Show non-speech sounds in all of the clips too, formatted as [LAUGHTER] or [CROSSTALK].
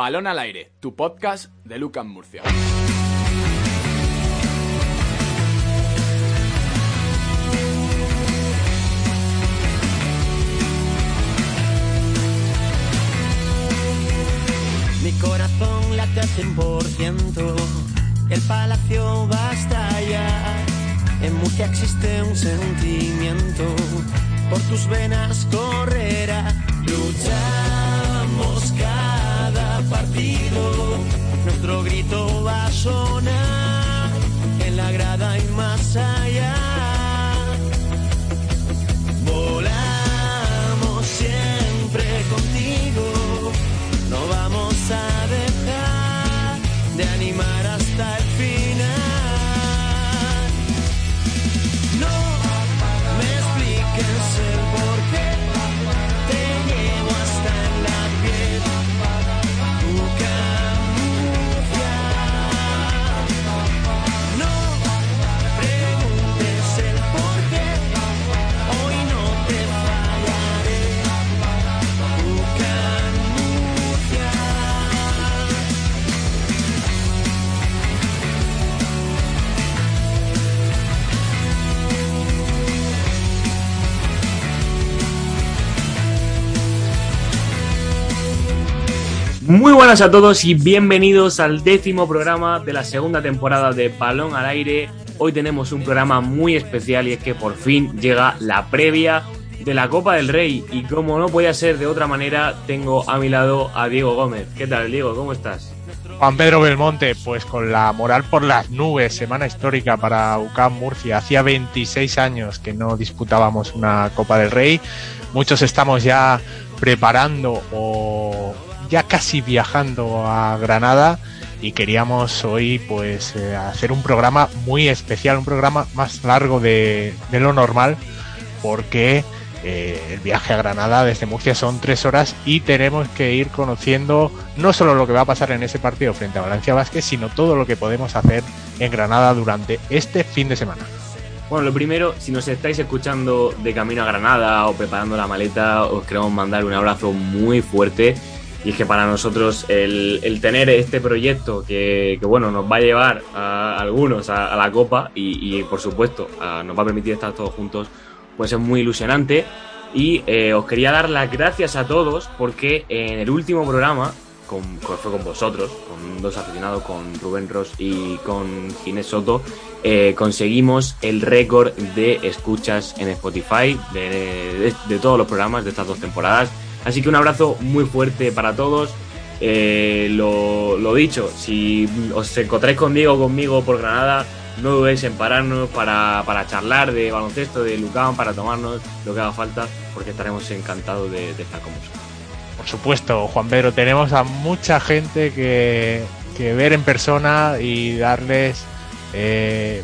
Balón al aire, tu podcast de Lucas Murcia. Mi corazón late a 100%, el palacio va a estallar. En Murcia existe un sentimiento, por tus venas correrá. Luchamos partido, nuestro grito va a sonar en la grada y más allá. Muy buenas a todos y bienvenidos al décimo programa de la segunda temporada de Balón al Aire. Hoy tenemos un programa muy especial y es que por fin llega la previa de la Copa del Rey y como no podía ser de otra manera, tengo a mi lado a Diego Gómez. ¿Qué tal, Diego? ¿Cómo estás? Juan Pedro Belmonte, pues con la moral por las nubes, semana histórica para UCAM Murcia. Hacía 26 años que no disputábamos una Copa del Rey. Muchos estamos ya preparando o ya casi viajando a Granada y queríamos hoy pues eh, hacer un programa muy especial, un programa más largo de, lo normal porque eh, el viaje a Granada desde Murcia son tres horas y tenemos que ir conociendo no solo lo que va a pasar en ese partido frente a Valencia Vázquez, sino todo lo que podemos hacer en Granada durante este fin de semana. Bueno, lo primero, si nos estáis escuchando de camino a Granada o preparando la maleta, os queremos mandar un abrazo muy fuerte. Y es que para nosotros el, tener este proyecto que, bueno, nos va a llevar a algunos a, la Copa y, por supuesto nos va a permitir estar todos juntos, pues es muy ilusionante. Y eh, os quería dar las gracias a todos porque en el último programa, con, fue con vosotros, con dos aficionados, con Rubén Ross y con Ginés Soto, eh, conseguimos el récord de escuchas en Spotify de todos los programas de estas dos temporadas. Así que un abrazo muy fuerte para todos. Eh, lo, dicho, si os encontráis con Diego o conmigo por Granada, no dudéis en pararnos para, para charlar de baloncesto, de Lucán, para tomarnos lo que haga falta, porque estaremos encantados de, de estar con vosotros. Por supuesto, Juan Pedro, tenemos a mucha gente que, que ver en persona y darles eh,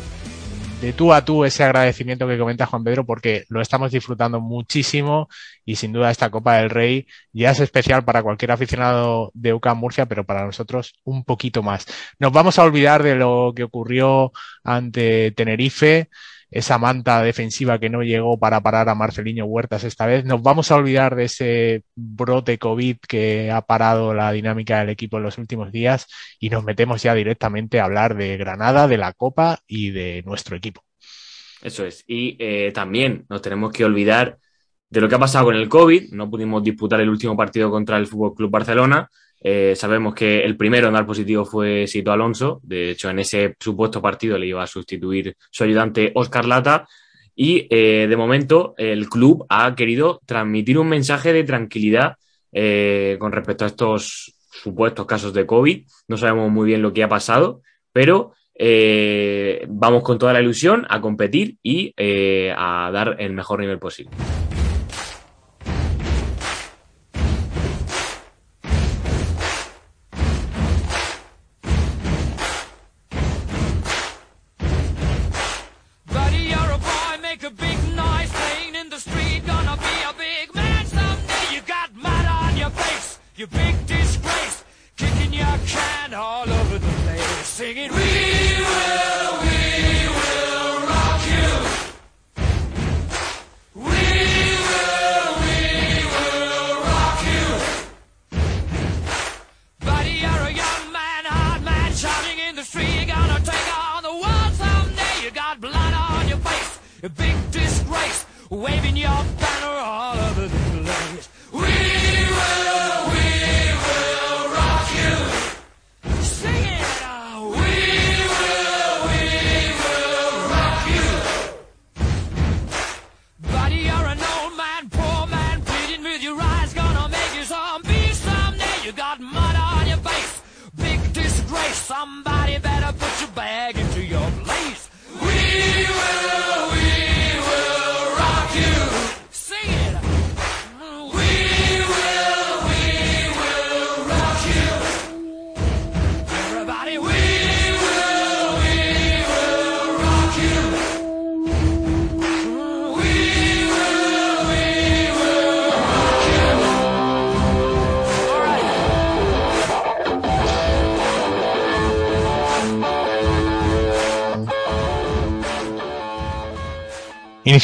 de tú a tú ese agradecimiento que comenta Juan Pedro porque lo estamos disfrutando muchísimo y sin duda esta Copa del Rey ya es especial para cualquier aficionado de UCAM Murcia, pero para nosotros un poquito más. Nos vamos a olvidar de lo que ocurrió ante Tenerife, esa manta defensiva que no llegó para parar a Marceliño Huertas esta vez. Nos vamos a olvidar de ese brote COVID que ha parado la dinámica del equipo en los últimos días y nos metemos ya directamente a hablar de Granada, de la Copa y de nuestro equipo. Eso es. Y eh, también nos tenemos que olvidar de lo que ha pasado con el COVID. No pudimos disputar el último partido contra el Fútbol Club Barcelona. Eh, sabemos que el primero en dar positivo fue Sito Alonso. De hecho, en ese supuesto partido le iba a sustituir su ayudante Oscar Lata. Y eh, de momento el club ha querido transmitir un mensaje de tranquilidad eh, con respecto a estos supuestos casos de COVID. No sabemos muy bien lo que ha pasado, pero eh, vamos con toda la ilusión a competir y eh, a dar el mejor nivel posible.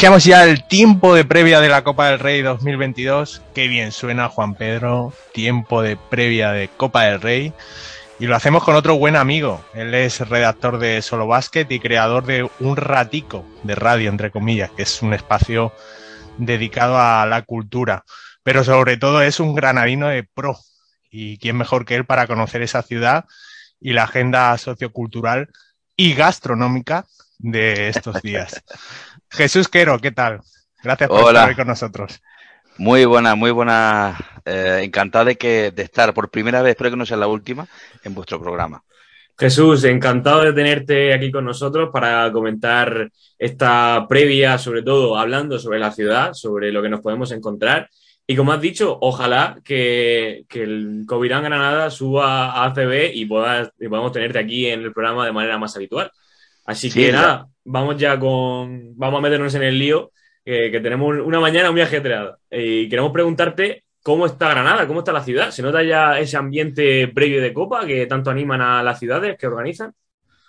Ya el tiempo de previa de la Copa del Rey 2022. Qué bien suena Juan Pedro, tiempo de previa de Copa del Rey. Y lo hacemos con otro buen amigo. Él es redactor de Solo Basket y creador de Un Ratico de Radio, entre comillas, que es un espacio dedicado a la cultura. Pero sobre todo es un granadino de pro. Y quién mejor que él para conocer esa ciudad y la agenda sociocultural y gastronómica de estos días. [LAUGHS] Jesús Quero, ¿qué tal? Gracias por estar hoy con nosotros. Muy buena, muy buena. Eh, encantado de, que, de estar por primera vez, espero que no sea la última, en vuestro programa. Jesús, encantado de tenerte aquí con nosotros para comentar esta previa, sobre todo hablando sobre la ciudad, sobre lo que nos podemos encontrar. Y como has dicho, ojalá que, que el Covirán Granada suba a ACB y, puedas, y podamos tenerte aquí en el programa de manera más habitual. Así que nada, vamos ya con. Vamos a meternos en el lío, que tenemos una mañana muy ajetreada. Y queremos preguntarte cómo está Granada, cómo está la ciudad. ¿Se nota ya ese ambiente previo de Copa que tanto animan a las ciudades que organizan?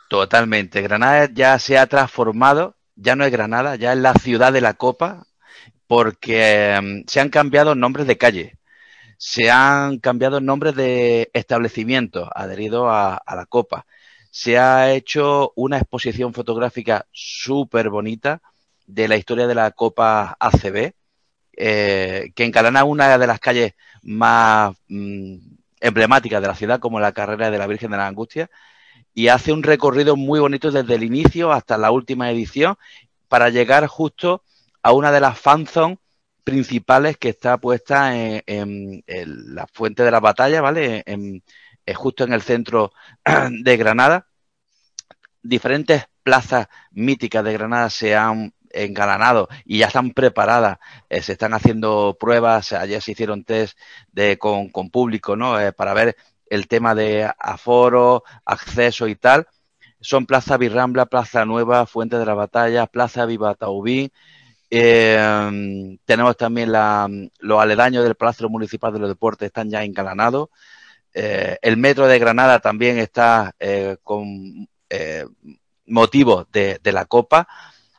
Totalmente. Granada ya se ha transformado, ya no es Granada, ya es la ciudad de la Copa, porque em, se han cambiado nombres de calle se han cambiado nombres de establecimientos adheridos a, la Copa se ha hecho una exposición fotográfica súper bonita de la historia de la Copa ACB, eh, que encarana una de las calles más mm, emblemáticas de la ciudad, como la carrera de la Virgen de la Angustia, y hace un recorrido muy bonito desde el inicio hasta la última edición para llegar justo a una de las fanzones principales que está puesta en, la fuente de la batalla, ¿vale? En, justo en el centro [CLEARS THROAT] de Granada. Diferentes plazas míticas de Granada se han engalanado y ya están preparadas, eh, se están haciendo pruebas, ayer se hicieron test de, con, público, ¿no? Eh, para ver el tema de aforo, acceso y tal. Son Plaza Birrambla, Plaza Nueva, Fuente de la Batalla, Plaza Viva Taubín. Eh, tenemos también los aledaños del Palacio Municipal de los Deportes, están ya engalanados. Eh, el metro de Granada también está eh, con eh, motivos de, la Copa.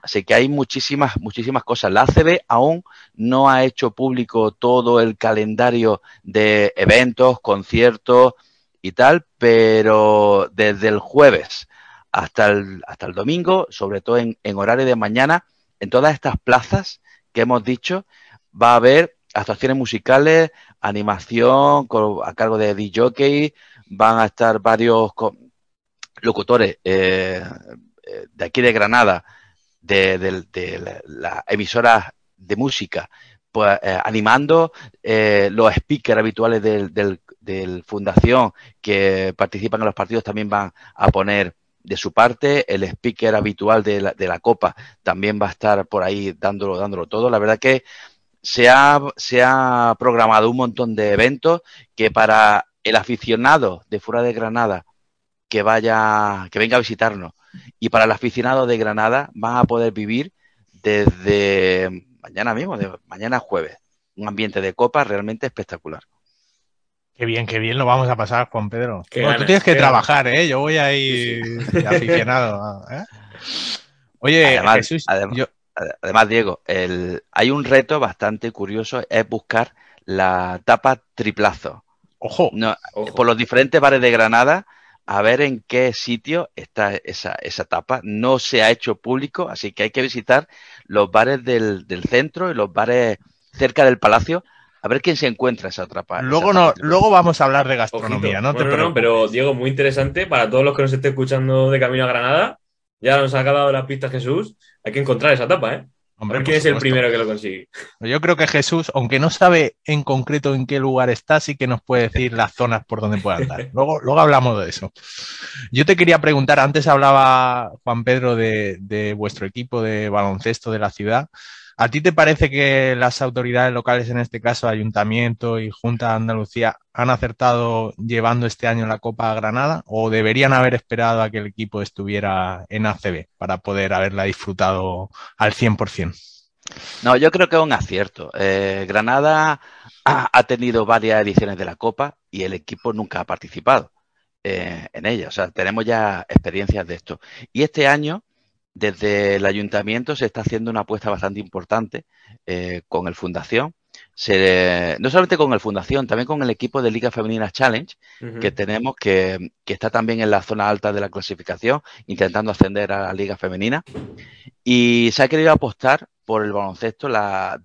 Así que hay muchísimas, muchísimas cosas. La ACB aún no ha hecho público todo el calendario de eventos, conciertos y tal, pero desde el jueves hasta el, hasta el domingo, sobre todo en, en horario de mañana, en todas estas plazas que hemos dicho, va a haber actuaciones musicales, animación a cargo de DJ, van a estar varios locutores eh, eh, de aquí de Granada, de, la, emisora de música, pues eh, animando los speakers habituales del, del, Fundación que participan en los partidos también van a poner de su parte, el speaker habitual de la, de la Copa también va a estar por ahí dándolo, dándolo todo. La verdad que se ha, se ha programado un montón de eventos que para el aficionado de fuera de Granada que vaya, que venga a visitarnos y para el aficionado de Granada van a poder vivir desde mañana mismo, de mañana jueves, un ambiente de copa realmente espectacular. Qué bien, qué bien lo vamos a pasar, Juan Pedro. tú tienes que trabajar, ¿eh? Yo voy ahí aficionado. ¿eh? Oye, Jesús, además, Diego, el, hay un reto bastante curioso, es buscar la tapa triplazo. Ojo. Por los diferentes bares de Granada, a ver en qué sitio está esa, esa tapa. No se ha hecho público, así que hay que visitar los bares del, del centro y los bares cerca del palacio a ver quién se encuentra esa otra parte. Luego, no, luego vamos a hablar de gastronomía, ¿no? pero Diego, muy interesante para todos los que nos estén escuchando de camino a Granada. Ya nos ha dado la pista Jesús. Hay que encontrar esa tapa, ¿eh? Hombre, ¿Quién es el primero que lo consigue? Yo creo que Jesús, aunque no sabe en concreto en qué lugar está, sí que nos puede decir las zonas por donde puede andar. [LAUGHS] Luego, luego hablamos de eso. Yo te quería preguntar, antes hablaba Juan Pedro de, de vuestro equipo de baloncesto de la ciudad. ¿A ti te parece que las autoridades locales, en este caso Ayuntamiento y Junta de Andalucía, han acertado llevando este año la Copa a Granada o deberían haber esperado a que el equipo estuviera en ACB para poder haberla disfrutado al 100%? No, yo creo que es un acierto. Eh, Granada ha, tenido varias ediciones de la Copa y el equipo nunca ha participado eh, en ella. O sea, tenemos ya experiencias de esto. Y este año desde el ayuntamiento se está haciendo una apuesta bastante importante eh, con el Fundación. No solamente con el Fundación, también con el equipo de Liga Femenina Challenge que tenemos, que, está también en la zona alta de la clasificación, intentando ascender a la Liga Femenina. Y se ha querido apostar por el baloncesto. La,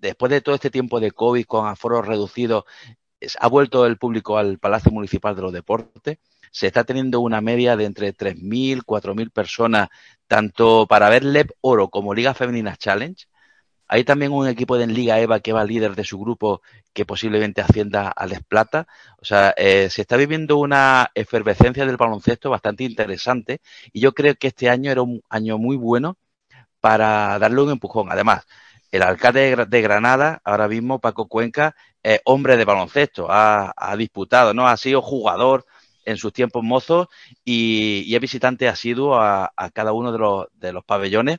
después de todo este tiempo de COVID con aforos reducidos, ha vuelto el público al Palacio Municipal de los Deportes se está teniendo una media de entre 3.000, 4.000 personas, tanto para ver LEP Oro como Liga Femenina Challenge. Hay también un equipo de Liga EVA que va líder de su grupo que posiblemente ascienda a Les Plata. O sea, eh, se está viviendo una efervescencia del baloncesto bastante interesante y yo creo que este año era un año muy bueno para darle un empujón. Además, el alcalde de Granada, ahora mismo Paco Cuenca, es hombre de baloncesto, ha, disputado, ¿no? Ha sido jugador, en sus tiempos mozos y, es visitante asiduo a, cada uno de los, de los pabellones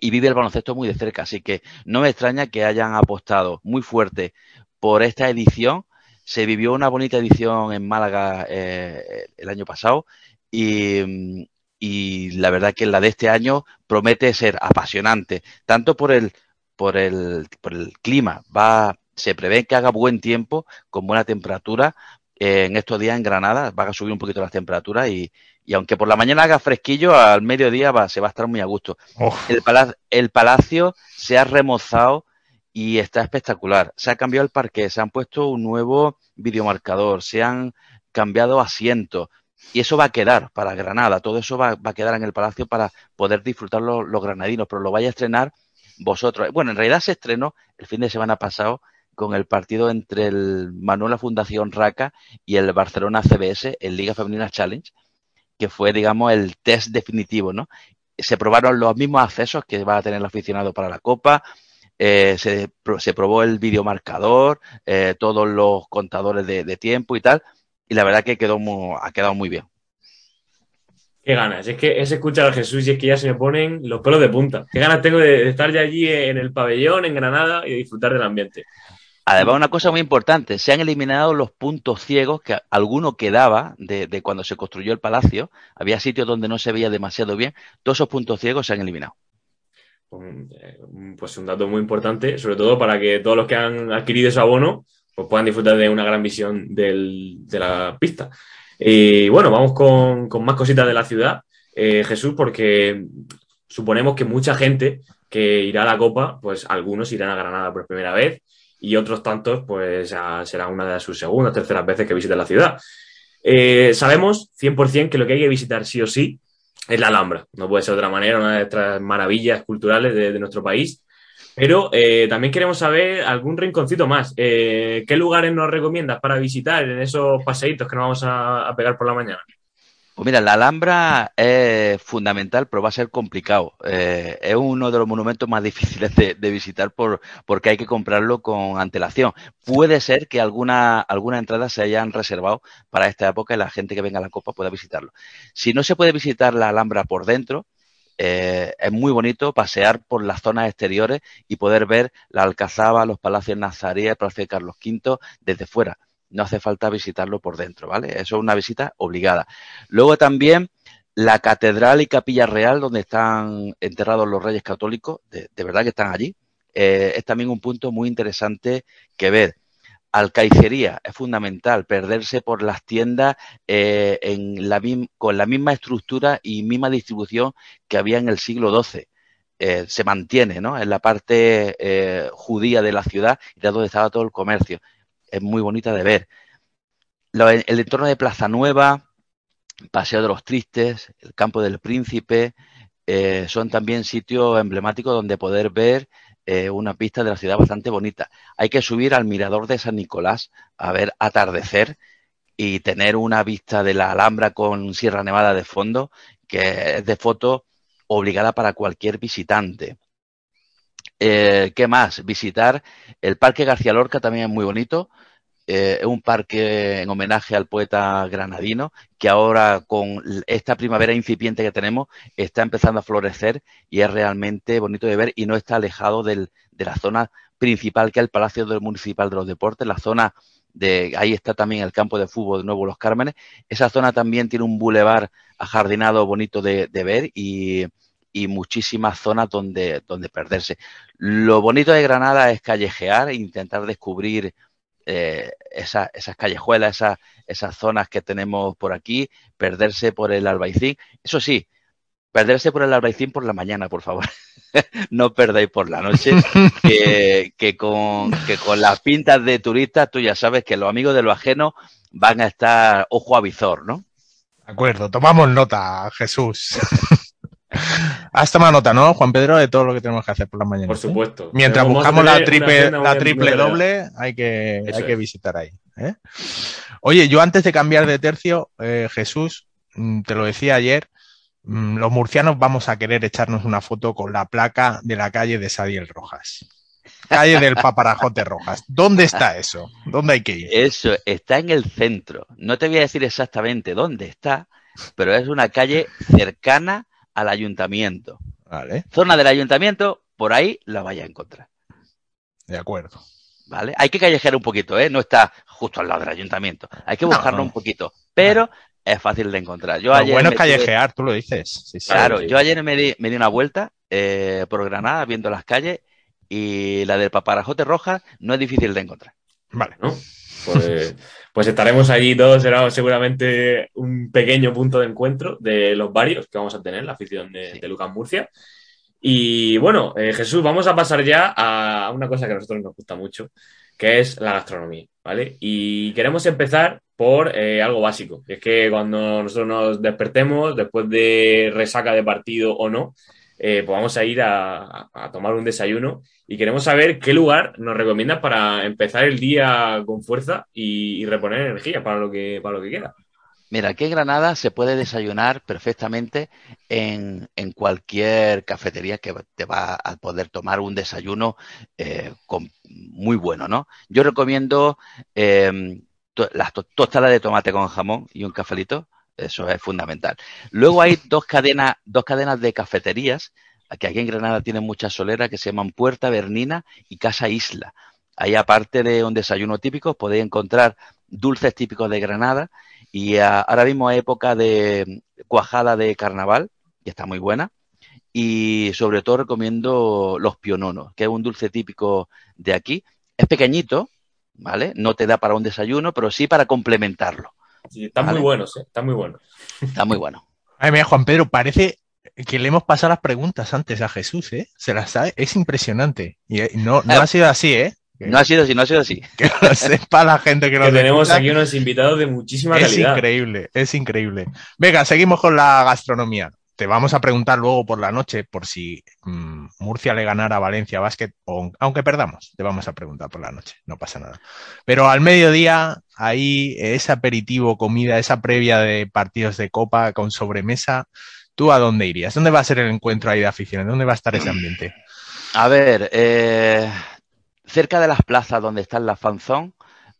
y vive el baloncesto muy de cerca. Así que no me extraña que hayan apostado muy fuerte por esta edición. Se vivió una bonita edición en Málaga eh, el año pasado y, la verdad que la de este año promete ser apasionante, tanto por el, por el, por el clima. Va, se prevé que haga buen tiempo, con buena temperatura, en estos días en Granada va a subir un poquito las temperaturas y, aunque por la mañana haga fresquillo, al mediodía va, se va a estar muy a gusto. El, el, palacio se ha remozado y está espectacular. Se ha cambiado el parque, se han puesto un nuevo videomarcador, se han cambiado asientos y eso va a quedar para Granada. Todo eso va, a quedar en el palacio para poder disfrutar los, los granadinos, pero lo vaya a estrenar vosotros. Bueno, en realidad se estrenó el fin de semana pasado con el partido entre el Manuela Fundación Raca y el Barcelona CBS en Liga Femenina Challenge, que fue, digamos, el test definitivo, ¿no? Se probaron los mismos accesos que va a tener el aficionado para la Copa, eh, se, se, probó el videomarcador, eh, todos los contadores de, tiempo y tal, y la verdad que quedó ha quedado muy bien. Qué ganas, es que es escuchar a Jesús y es que ya se me ponen los pelos de punta. Qué ganas tengo de estar ya allí en el pabellón, en Granada, y disfrutar del ambiente. Además, una cosa muy importante, se han eliminado los puntos ciegos que alguno quedaba de, cuando se construyó el palacio. Había sitios donde no se veía demasiado bien. Todos esos puntos ciegos se han eliminado. Eh, pues un dato muy importante, sobre todo para que todos los que han adquirido ese abono pues puedan disfrutar de una gran visión de la pista. Y bueno, vamos con, más cositas de la ciudad, eh, Jesús, porque suponemos que mucha gente que irá a la Copa, pues algunos irán a Granada por primera vez y otros tantos, pues será una de sus segundas, terceras veces que visiten la ciudad. Eh, sabemos 100% que lo que hay que visitar sí o sí es la Alhambra. No puede ser de otra manera, una de estas maravillas culturales de, nuestro país. Pero eh, también queremos saber algún rinconcito más. Eh, ¿Qué lugares nos recomiendas para visitar en esos paseitos que nos vamos a, pegar por la mañana? Pues mira, la Alhambra es fundamental, pero va a ser complicado. Eh, es uno de los monumentos más [LAUGHS] difíciles de, visitar por, porque hay que comprarlo con antelación. Puede ser que algunas alguna entradas se hayan reservado para esta época y la gente que venga a la Copa pueda visitarlo. Si no se puede visitar la Alhambra por dentro, eh, es muy bonito pasear por las zonas exteriores y poder ver la Alcazaba, los palacios Nazarí, el Palacio de Carlos V desde fuera. No hace falta visitarlo por dentro, ¿vale? Eso es una visita obligada. Luego también la Catedral y Capilla Real, donde están enterrados los reyes católicos, de, verdad que están allí. Eh, es también un punto muy interesante que ver. Alcaicería es fundamental, perderse por las tiendas eh, en la, con la misma estructura y misma distribución que había en el siglo XII. Eh, se mantiene ¿no? en la parte judía de la ciudad y de donde estaba todo el comercio. Es muy bonita de ver. El entorno de Plaza Nueva, Paseo de los Tristes, el Campo del Príncipe, eh, son también sitios emblemáticos donde poder ver eh, una pista de la ciudad bastante bonita. Hay que subir al mirador de San Nicolás a ver atardecer y tener una vista de la Alhambra con Sierra Nevada de fondo, que es de foto obligada para cualquier visitante. Eh, ¿Qué más? Visitar el Parque García Lorca también es muy bonito. Eh, es un parque en homenaje al poeta granadino que ahora con esta primavera incipiente que tenemos está empezando a florecer y es realmente bonito de ver y no está alejado del, de la zona principal que es el Palacio Municipal de los Deportes, la zona de ahí está también el campo de fútbol de Nuevo Los Cármenes. Esa zona también tiene un bulevar ajardinado bonito de ver y, y muchísimas zonas donde, donde perderse. Lo bonito de Granada es callejear e intentar descubrir eh, esa, esas callejuelas, esa, esas zonas que tenemos por aquí, perderse por el Albaicín. Eso sí, perderse por el Albaicín por la mañana, por favor. [LAUGHS] no perdáis por la noche, [LAUGHS] que, que, con, que con las pintas de turistas tú ya sabes que los amigos de lo ajeno van a estar ojo a visor, ¿no? De acuerdo, tomamos nota, Jesús. [LAUGHS] Has tomado nota, ¿no, Juan Pedro, de todo lo que tenemos que hacer por la mañana? Por supuesto. Mientras buscamos la triple, la triple doble, hay que, hay que visitar ahí. ¿eh? Oye, yo antes de cambiar de tercio, eh, Jesús, mm, te lo decía ayer, mm, los murcianos vamos a querer echarnos una foto con la placa de la calle de Sadiel Rojas. Calle del Paparajote Rojas. ¿Dónde está eso? ¿Dónde hay que ir? Eso está en el centro. No te voy a decir exactamente dónde está, pero es una calle cercana al ayuntamiento. Vale. Zona del ayuntamiento, por ahí la vaya a encontrar. De acuerdo. ¿Vale? Hay que callejear un poquito, ¿eh? No está justo al lado del ayuntamiento. Hay que buscarlo no, no. un poquito. Pero es fácil de encontrar. Yo lo ayer bueno es callejear, tuve... tú lo dices. Sí, sí, claro, sí. yo ayer me di, me di una vuelta eh, por Granada viendo las calles y la del Paparajote Roja no es difícil de encontrar. Vale. ¿No? Pues, pues, estaremos allí todos, será seguramente un pequeño punto de encuentro de los varios que vamos a tener, la afición de, sí. de Lucas Murcia. Y bueno, eh, Jesús, vamos a pasar ya a una cosa que a nosotros nos gusta mucho, que es la gastronomía, ¿vale? Y queremos empezar por eh, algo básico, que es que cuando nosotros nos despertemos, después de resaca de partido o no, eh, pues vamos a ir a, tomar un desayuno y queremos saber qué lugar nos recomiendas para empezar el día con fuerza y, reponer energía para lo que, para lo que queda. Mira, aquí en Granada se puede desayunar perfectamente en, cualquier cafetería que te va a poder tomar un desayuno eh, muy bueno, ¿no? Yo recomiendo eh, las to, tostadas de tomate con jamón y un cafelito, eso es fundamental. Luego hay dos cadenas, dos cadenas de cafeterías que aquí en Granada tienen muchas soleras que se llaman Puerta Bernina y Casa Isla. Ahí, aparte de un desayuno típico, podéis encontrar dulces típicos de Granada y a, ahora mismo es época de cuajada de carnaval, que está muy buena. Y sobre todo recomiendo los piononos, que es un dulce típico de aquí. Es pequeñito, ¿vale? No te da para un desayuno, pero sí para complementarlo. Sí, están ¿vale? muy buenos, ¿eh? Están muy buenos. Está muy bueno. Ay, mira, Juan Pedro, parece que le hemos pasado las preguntas antes a Jesús, ¿eh? Se las sabe, es impresionante. Y no, no ha sido así, ¿eh? No ha sido así, no ha sido así. Que lo [LAUGHS] sepa la gente que, que nos tenemos aquí unos invitados de muchísima es calidad. Es increíble, es increíble. Venga, seguimos con la gastronomía. Te vamos a preguntar luego por la noche, por si mmm, Murcia le ganara a Valencia Basket, aunque perdamos, te vamos a preguntar por la noche, no pasa nada. Pero al mediodía, ahí ese aperitivo, comida, esa previa de partidos de copa con sobremesa, ¿tú a dónde irías? ¿Dónde va a ser el encuentro ahí de aficiones? ¿Dónde va a estar ese ambiente? A ver, eh, cerca de las plazas donde está la fanzón,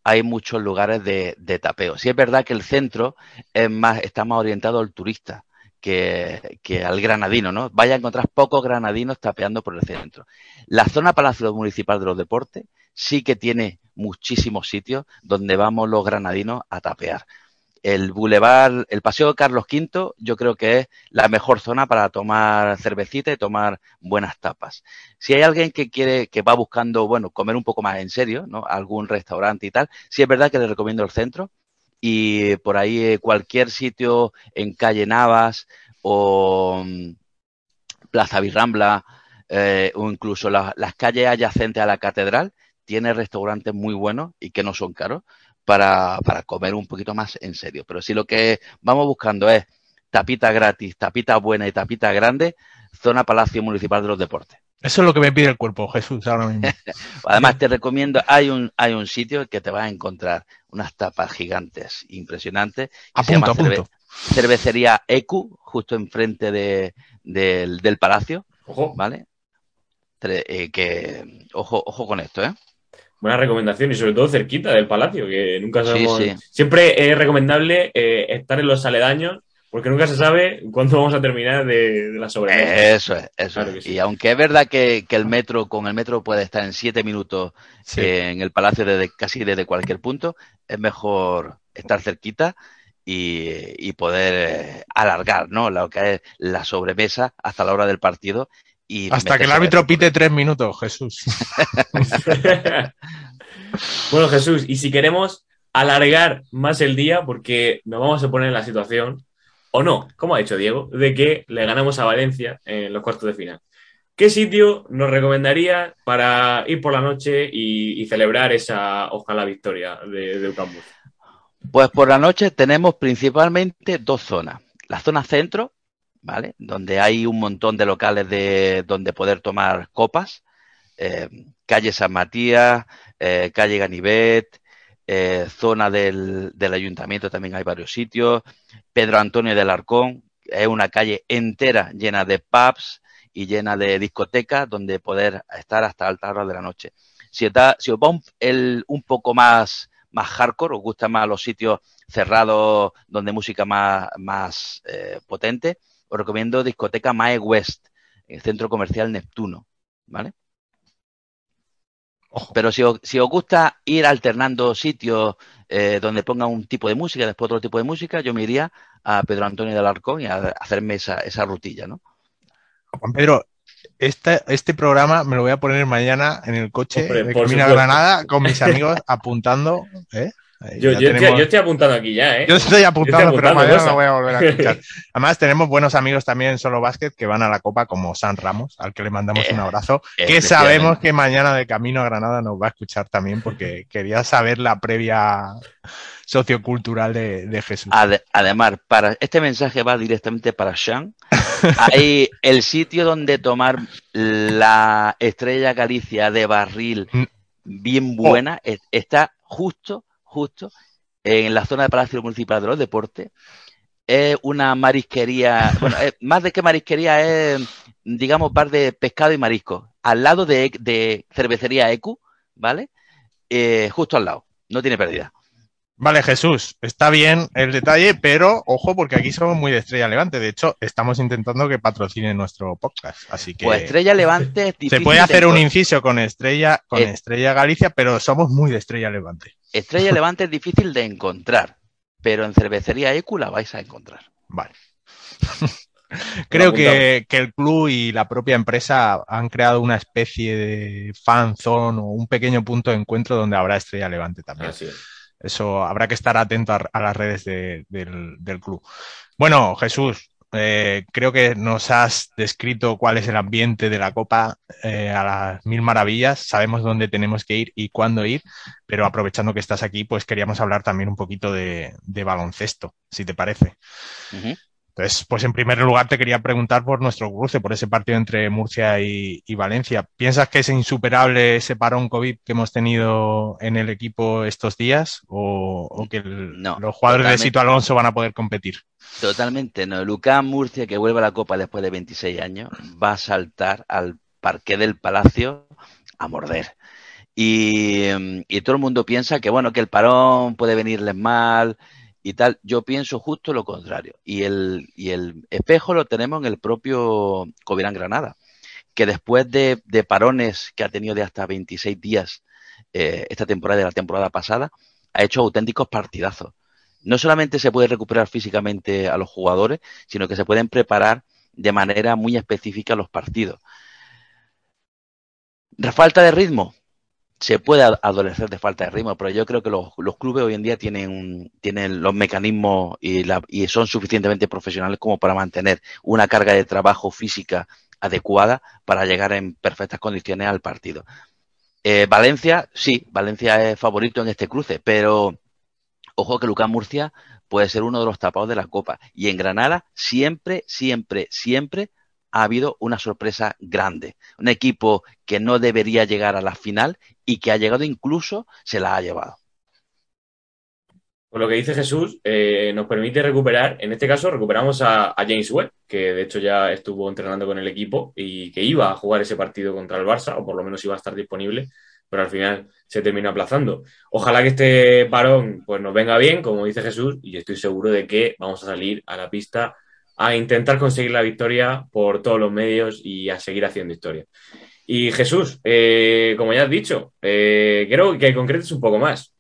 hay muchos lugares de, tapeo. Sí es verdad que el centro es más, está más orientado al turista que, al granadino, ¿no? Vaya a encontrar pocos granadinos tapeando por el centro. La zona Palacio Municipal de los Deportes sí que tiene muchísimos sitios donde vamos los granadinos a tapear el Boulevard, el Paseo Carlos V, yo creo que es la mejor zona para tomar cervecita y tomar buenas tapas. Si hay alguien que quiere, que va buscando, bueno, comer un poco más en serio, ¿no? Algún restaurante y tal, sí es verdad que le recomiendo el centro y por ahí eh, cualquier sitio en calle Navas o mm, Plaza Virrambla eh, o incluso las calles adyacentes a la catedral tiene restaurantes muy buenos y que no son caros para, para comer un poquito más en serio. Pero si lo que vamos buscando es tapita gratis, tapita buena y tapita grande, zona Palacio Municipal de los Deportes. Eso es lo que me pide el cuerpo, Jesús, ahora mismo. [LAUGHS] Además, te recomiendo, hay un, hay un sitio que te vas a encontrar unas tapas gigantes, impresionantes. A punto, cervecería EQ, justo enfrente de, del, palacio. Ojo. ¿Vale? Eh, que, ojo, ojo con esto, ¿eh? buena recomendación y sobre todo cerquita del palacio, que nunca sabemos. Siempre es recomendable eh, estar en los aledaños porque nunca se sabe cuándo vamos a terminar de, la sobremesa. Eso es, eso es. Y aunque es verdad que, el metro, con el metro puede estar en siete minutos en el palacio desde casi desde cualquier punto, es mejor estar cerquita y, poder eh, alargar, ¿no? Lo que es la sobremesa hasta la hora del partido hasta que el árbitro pite tres minutos, Jesús. [LAUGHS] bueno, Jesús, y si queremos alargar más el día, porque nos vamos a poner en la situación, o no, como ha dicho Diego, de que le ganamos a Valencia en los cuartos de final. ¿Qué sitio nos recomendaría para ir por la noche y, celebrar esa, ojalá, victoria de, de Pues por la noche tenemos principalmente dos zonas. La zona centro, ¿vale? Donde hay un montón de locales de donde poder tomar copas. Eh, calle San Matías, eh, calle Ganivet, eh, zona del, del, ayuntamiento también hay varios sitios. Pedro Antonio del Arcón, es una calle entera llena de pubs y llena de discotecas donde poder estar hasta altas horas de la noche. Si, está, si os va un, el, un poco más, más hardcore, os gustan más los sitios cerrados donde música más, más potente, os recomiendo discoteca Mae West, el centro comercial Neptuno, ¿vale? Pero si os, gusta ir alternando sitios eh, donde ponga un tipo de música, después otro tipo de música, yo me iría a Pedro Antonio del Arcón y a, hacerme esa, esa rutilla, ¿no? Juan Pedro, este, este programa me lo voy a poner mañana en el coche de Camino a Granada con mis [LAUGHS] amigos apuntando, ¿eh? Yo, estoy, apuntando aquí ya, ¿eh? Yo estoy apuntando, pero mañana no voy a volver a [LAUGHS] escuchar. Además, tenemos buenos amigos también en Solo Básquet que van a la Copa, como San Ramos, al que le mandamos un eh, abrazo, que sabemos que mañana de camino a Granada nos va a escuchar también, porque [LAUGHS] quería saber la previa sociocultural de, Jesús. además, para este mensaje va directamente para Sean. [LAUGHS] Hay el sitio donde tomar la estrella Galicia de barril mm. bien buena oh. está justo justo en la zona de Palacio Municipal de los Deportes. Es una marisquería, bueno, más de que marisquería es, digamos, bar de pescado y marisco, al lado de, cervecería ECU, ¿vale? Eh, justo al lado, no tiene pérdida. Vale, Jesús, está bien el detalle, pero ojo, porque aquí somos muy de Estrella Levante. De hecho, estamos intentando que patrocine nuestro podcast. Así que. Pues Estrella Levante Se puede hacer un inciso con Estrella, con eh. Estrella Galicia, pero somos muy de Estrella Levante. Estrella Levante es difícil de encontrar, pero en cervecería ECU la vais a encontrar. Vale. [LAUGHS] Creo que, el club y la propia empresa han creado una especie de fan zone o un pequeño punto de encuentro donde habrá Estrella Levante también. Así es. Eso habrá que estar atento a, las redes del, club. Bueno, Jesús, eh, creo que nos has descrito cuál es el ambiente de la Copa eh, a las mil maravillas. Sabemos dónde tenemos que ir y cuándo ir, pero aprovechando que estás aquí, pues queríamos hablar también un poquito de, baloncesto, si te parece. Entonces, pues en primer lugar te quería preguntar por nuestro cruce, por ese partido entre Murcia y, Valencia. ¿Piensas que es insuperable ese parón COVID que hemos tenido en el equipo estos días o, que los jugadores de Sito Alonso van a poder competir? Totalmente, no. Lucas Murcia, que vuelve a la Copa después de 26 años, va a saltar al parque del Palacio a morder. Y, y todo el mundo piensa que, bueno, que el parón puede venirles mal, y tal. Yo pienso justo lo contrario. Y el, y el espejo lo tenemos en el propio Covirán Granada, que después de, parones que ha tenido de hasta 26 días eh, esta temporada y la temporada pasada, ha hecho auténticos partidazos. No solamente se puede recuperar físicamente a los jugadores, sino que se pueden preparar de manera muy específica los partidos. falta de ritmo, se puede adolecer de falta de ritmo, pero yo creo que los, clubes hoy en día tienen, tienen los mecanismos y, y, son suficientemente profesionales como para mantener una carga de trabajo física adecuada para llegar en perfectas condiciones al partido. Eh, Valencia, sí, Valencia es favorito en este cruce, pero ojo que Lucas Murcia puede ser uno de los tapados de la Copa. Y en Granada siempre, siempre, siempre ha habido una sorpresa grande. Un equipo que no debería llegar a la final y que ha llegado incluso se la ha llevado. Por lo que dice Jesús, eh, nos permite recuperar, en este caso recuperamos a, James Webb, que de hecho ya estuvo entrenando con el equipo y que iba a jugar ese partido contra el Barça, o por lo menos iba a estar disponible, pero al final se terminó aplazando. Ojalá que este parón pues, nos venga bien, como dice Jesús, y estoy seguro de que vamos a salir a la pista a intentar conseguir la victoria por todos los medios y a seguir haciendo historia. Y Jesús, eh, como ya has dicho, eh, quiero que concretes un poco más.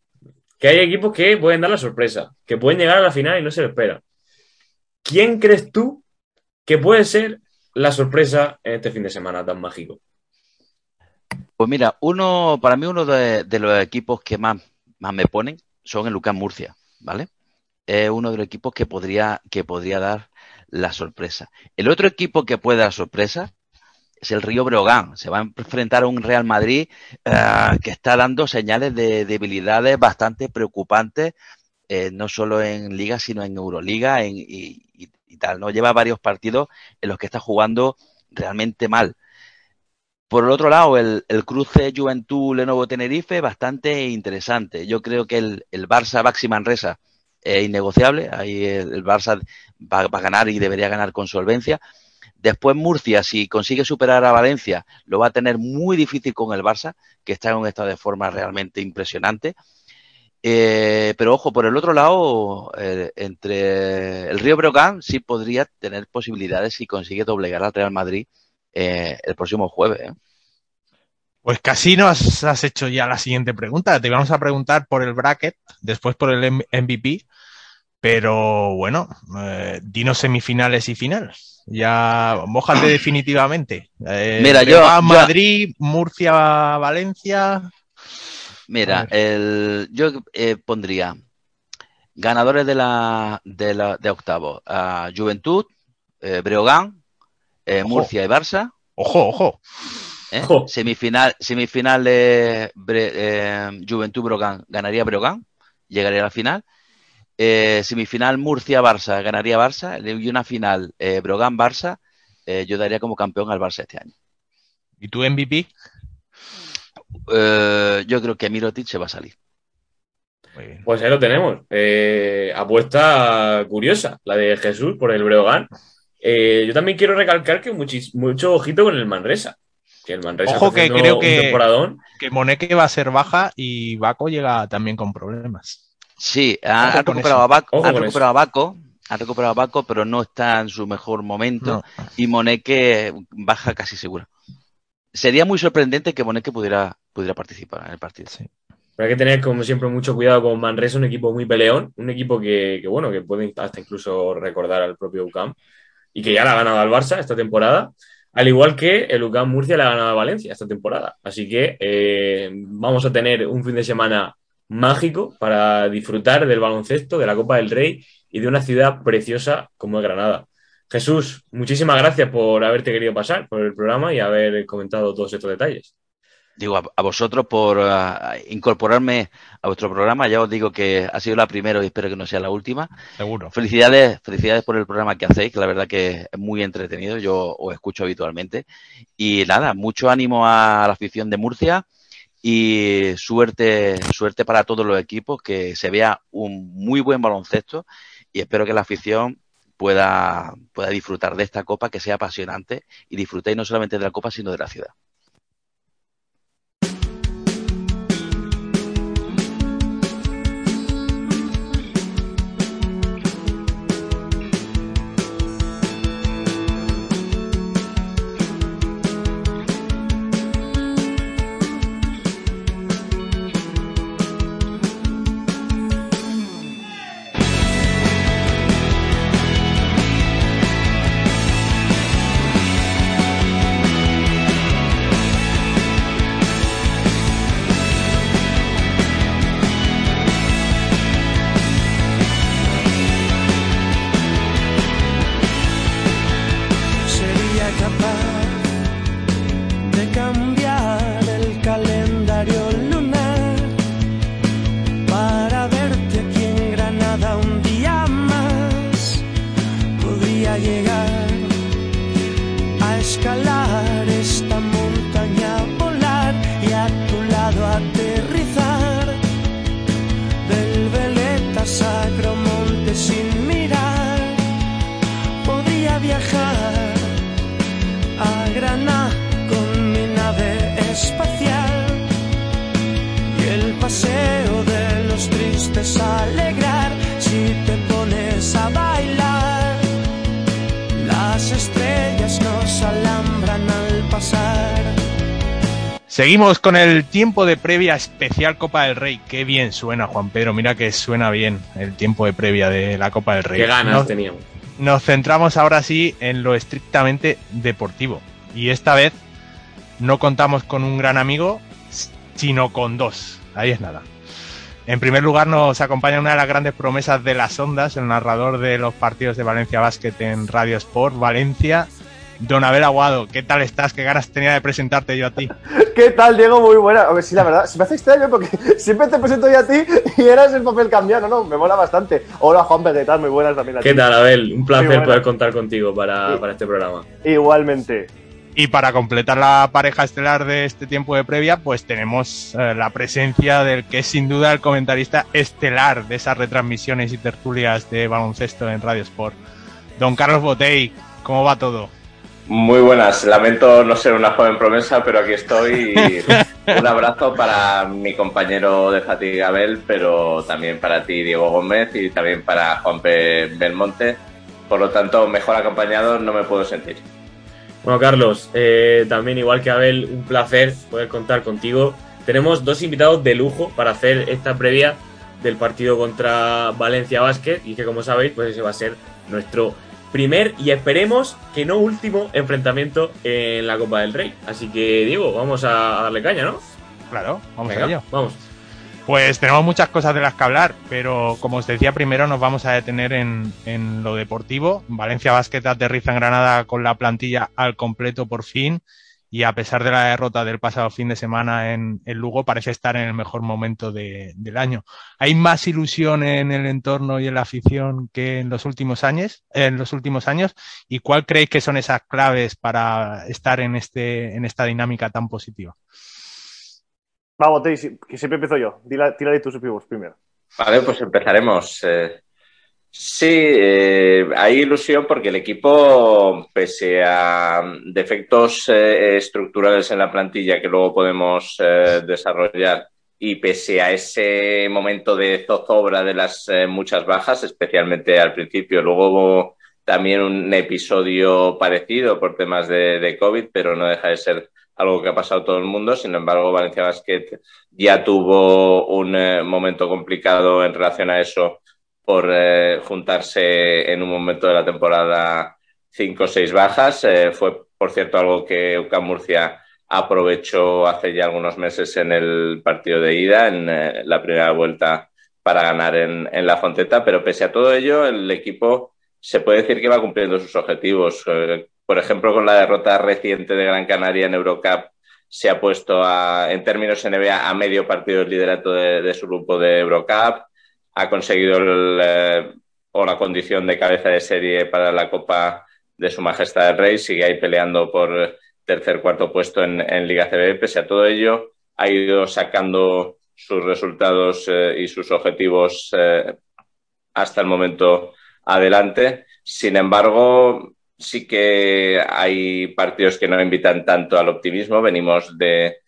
Que hay equipos que pueden dar la sorpresa, que pueden llegar a la final y no se lo espera. ¿Quién crees tú que puede ser la sorpresa en este fin de semana tan mágico? Pues mira, uno, para mí uno de, los equipos que más, más me ponen son el Lucas Murcia, ¿vale? Es uno de los equipos que podría, que podría dar la sorpresa. El otro equipo que puede dar sorpresa es el Río Breogán. Se va a enfrentar a un Real Madrid eh, que está dando señales de debilidades bastante preocupantes, eh, no solo en Liga, sino en Euroliga y, tal. ¿no? Lleva varios partidos en los que está jugando realmente mal. Por el otro lado, el, cruce Juventud-Lenovo-Tenerife bastante interesante. Yo creo que el, el Barça-Baxi Manresa es innegociable. Ahí el, Barça va, a ganar y debería ganar con solvencia. Después Murcia, si consigue superar a Valencia, lo va a tener muy difícil con el Barça, que está en un estado de forma realmente impresionante. Eh, pero ojo, por el otro lado, eh, entre el Río Brogan sí podría tener posibilidades si consigue doblegar al Real Madrid eh, el próximo jueves. Pues casi nos has hecho ya la siguiente pregunta. Te vamos a preguntar por el bracket, después por el MVP, pero bueno, eh, dinos semifinales y finales. Ya, mojate [CLEARS THROAT] definitivamente. Eh, Mira, yo. Madrid, Murcia, Valencia. Mira, el, yo eh, pondría ganadores de la, de, la, de octavo: Juventud, Breogán, Murcia y Barça. Ojo, ojo. ¿Eh? Semifinal, semifinal de eh, Juventud Brogan ganaría Brogan, llegaría a la final. Eh, semifinal Murcia-Barça ganaría Barça y una final Brogan-Barça yo daría como campeón al Barça este año. ¿Y tu MVP? yo creo que Mirotic se va a salir. Pues ahí lo tenemos. apuesta curiosa, la de Jesús por el Brogan. yo también quiero recalcar que mucho ojito con el Manresa. Que el Manresa Ojo que creo que, que Moneke va a ser baja y Baco llega también con problemas. Sí, ha, recuperado a, Baco, ha recuperado a Baco, ha recuperado a Baco, pero no está en su mejor momento y Moneke baja casi seguro. Sería muy sorprendente que Moneke pudiera, pudiera participar en el partido. Sí. Pero hay que tener, como siempre, mucho cuidado con Manresa, un equipo muy peleón, un equipo que, que bueno, que puede hasta incluso recordar al propio UCAM y que ya la ha ganado al Barça esta temporada. Al igual que el UCAM Murcia le ha ganado a Valencia esta temporada. Así que eh, vamos a tener un fin de semana mágico para disfrutar del baloncesto, de la Copa del Rey y de una ciudad preciosa como es Granada. Jesús, muchísimas gracias por haberte querido pasar por el programa y haber comentado todos estos detalles. Digo, a, vosotros por incorporarme a vuestro programa. Ya os digo que ha sido la primera y espero que no sea la última. Seguro. Felicidades, felicidades por el programa que hacéis, que la verdad que es muy entretenido. Yo os escucho habitualmente. Y nada, mucho ánimo a la afición de Murcia y suerte, suerte para todos los equipos, que se vea un muy buen baloncesto y espero que la afición pueda, pueda disfrutar de esta copa, que sea apasionante y disfrutéis no solamente de la copa, sino de la ciudad. Seguimos con el tiempo de previa especial Copa del Rey. Qué bien suena, Juan Pedro. Mira que suena bien el tiempo de previa de la Copa del Rey. Qué ganas teníamos. Nos centramos ahora sí en lo estrictamente deportivo. Y esta vez no contamos con un gran amigo, sino con dos. Ahí es nada. En primer lugar nos acompaña una de las grandes promesas de las ondas, el narrador de los partidos de Valencia Basket en Radio Sport Valencia, Don Abel Aguado, ¿qué tal estás? ¿Qué ganas tenía de presentarte yo a ti? [LAUGHS] ¿Qué tal, Diego? Muy buena. A ver, sí, la verdad, se me hace extraño porque siempre te presento yo a ti y eras el papel cambiado, ¿no? Me mola bastante. Hola, Juan ¿qué tal? Muy buenas también a ti. ¿Qué tal, Abel? Un placer poder contar contigo para, para este programa. Igualmente. Y para completar la pareja estelar de este tiempo de previa, pues tenemos eh, la presencia del que es sin duda el comentarista estelar de esas retransmisiones y tertulias de baloncesto en Radio Sport. Don Carlos Botey, ¿cómo va todo? Muy buenas, lamento no ser una joven promesa, pero aquí estoy. [LAUGHS] un abrazo para mi compañero de fatiga Abel, pero también para ti, Diego Gómez, y también para Juanpe Belmonte. Por lo tanto, mejor acompañado no me puedo sentir. Bueno, Carlos, eh, también igual que Abel, un placer poder contar contigo. Tenemos dos invitados de lujo para hacer esta previa del partido contra Valencia Basket y que como sabéis, pues ese va a ser nuestro primer y esperemos que no último enfrentamiento en la Copa del Rey. Así que, Diego, vamos a darle caña, ¿no? Claro, vamos a ello. Vamos. Pues tenemos muchas cosas de las que hablar, pero como os decía, primero nos vamos a detener en, en lo deportivo. Valencia Basket aterriza en Granada con la plantilla al completo por fin y a pesar de la derrota del pasado fin de semana en, el Lugo, parece estar en el mejor momento del año. ¿Hay más ilusión en el entorno y en la afición que en los últimos años? En los últimos años? ¿Y cuál creéis que son esas claves para estar en, este, en esta dinámica tan positiva? Vamos, que siempre empiezo yo. Tírale tus primero. Vale, pues empezaremos. Eh, Sí, eh, hay ilusión porque el equipo, pese a defectos eh, estructurales en la plantilla que luego podemos eh, desarrollar y pese a ese momento de zozobra de las muchas bajas, especialmente al principio, luego hubo también un episodio parecido por temas de, COVID, pero no deja de ser algo que ha pasado todo el mundo. Sin embargo, Valencia Basket ya tuvo un momento complicado en relación a eso por eh, juntarse en un momento de la temporada cinco o seis bajas. Eh, fue, por cierto, algo que UCAM Murcia aprovechó hace ya algunos meses en el partido de ida, en eh, la primera vuelta para ganar en, la Fonteta, pero pese a todo ello, el equipo se puede decir que va cumpliendo sus objetivos. por ejemplo, con la derrota reciente de Gran Canaria en Eurocup se ha puesto a, en términos NBA a medio partido el liderato de, su grupo de Eurocup, ha conseguido el, o la condición de cabeza de serie para la Copa de Su Majestad el Rey, sigue ahí peleando por tercer, cuarto puesto en, Liga CB. Pese a todo ello, ha ido sacando sus resultados eh, y sus objetivos eh, hasta el momento adelante. Sin embargo, sí que hay partidos que no invitan tanto al optimismo. Venimos de,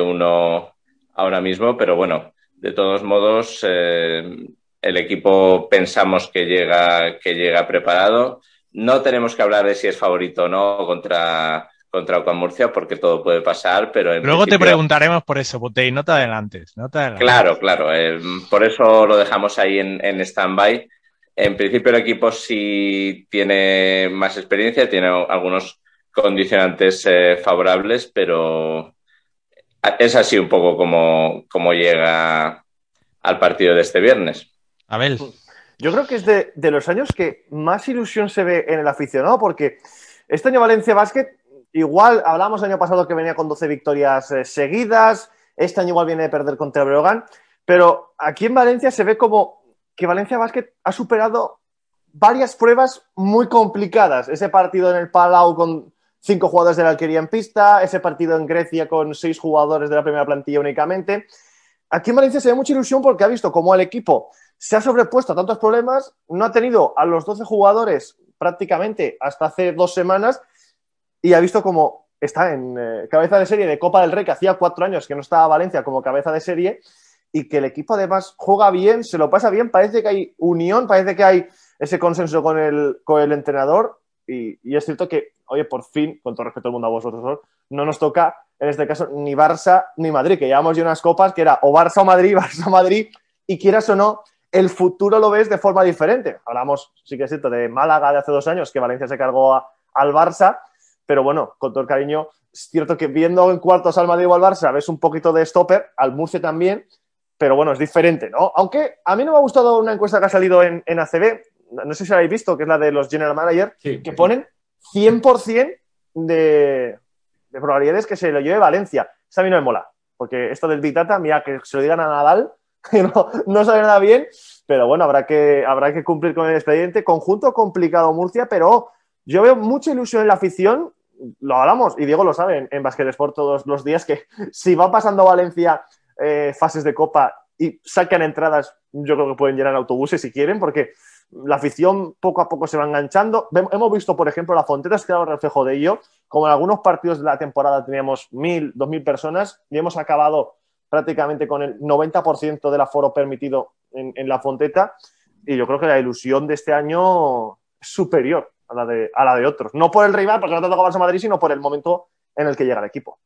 uno ahora mismo, pero bueno, de todos modos, eh, el equipo pensamos que llega, que llega preparado. No tenemos que hablar de si es favorito o no contra, contra Murcia, porque todo puede pasar, pero Luego te preguntaremos por eso, Botei, no te adelantes. No te adelantes. Claro, claro. Eh, por eso lo dejamos ahí en, en stand-by. En principio el equipo sí tiene más experiencia, tiene algunos condicionantes eh, favorables, pero es así un poco como, como llega al partido de este viernes. Abel. Yo creo que es de, los años que más ilusión se ve en el aficionado, porque este año Valencia Basket, igual hablamos el año pasado que venía con 12 victorias eh, seguidas, este año igual viene de perder contra Breogán, pero aquí en Valencia se ve como que Valencia Basket ha superado varias pruebas muy complicadas. Ese partido en el Palau con cinco jugadores de la Alquería en pista, ese partido en Grecia con seis jugadores de la primera plantilla únicamente. Aquí en Valencia se ve mucha ilusión porque ha visto cómo el equipo se ha sobrepuesto a tantos problemas, no ha tenido a los 12 jugadores prácticamente hasta hace dos semanas y ha visto cómo está en eh, cabeza de serie de Copa del Rey, que hacía cuatro años que no estaba Valencia como cabeza de serie, y que el equipo además juega bien, se lo pasa bien, parece que hay unión, parece que hay ese consenso con el, con el entrenador, y, es cierto que, oye, por fin, con todo respeto al mundo a vosotros, no nos toca en este caso ni Barça ni Madrid, que llevamos ya unas copas que era o Barça o Madrid, [LAUGHS] Barça o Madrid, y quieras o no, el futuro lo ves de forma diferente. Hablamos, sí que es cierto, de Málaga de hace dos años, que Valencia se cargó al Barça, pero bueno, con todo el cariño, es cierto que viendo en cuartos al Madrid o al Barça, ves un poquito de stopper, al Murcia también, pero bueno, es diferente, ¿no? Aunque a mí no me ha gustado una encuesta que ha salido en, ACB, no sé si la habéis visto, que es la de los General Manager, que ponen 100% de, de probabilidades que se lo lleve Valencia. Esa a mí no me mola, porque esto del Big Data, mira, que se lo digan a Nadal, [LAUGHS] que no, no sabe nada bien, pero bueno, habrá que, habrá que cumplir con el expediente. Conjunto complicado Murcia, pero yo veo mucha ilusión en la afición, lo hablamos, y Diego lo sabe en, en Basket Sport todos los días, que [LAUGHS] si va pasando Valencia eh, fases de Copa y sacan entradas, yo creo que pueden llenar autobuses si quieren, porque la afición poco a poco se va enganchando. Hemos visto, por ejemplo, la Fonteta es claro reflejo de ello. Como en algunos partidos de la temporada teníamos mil, dos mil personas y hemos acabado prácticamente con el 90% del aforo permitido en, la Fonteta. Y yo creo que la ilusión de este año es superior a la de, a la de otros. No por el rival, porque no te toca Barça Madrid, sino por el momento en el que llega el equipo.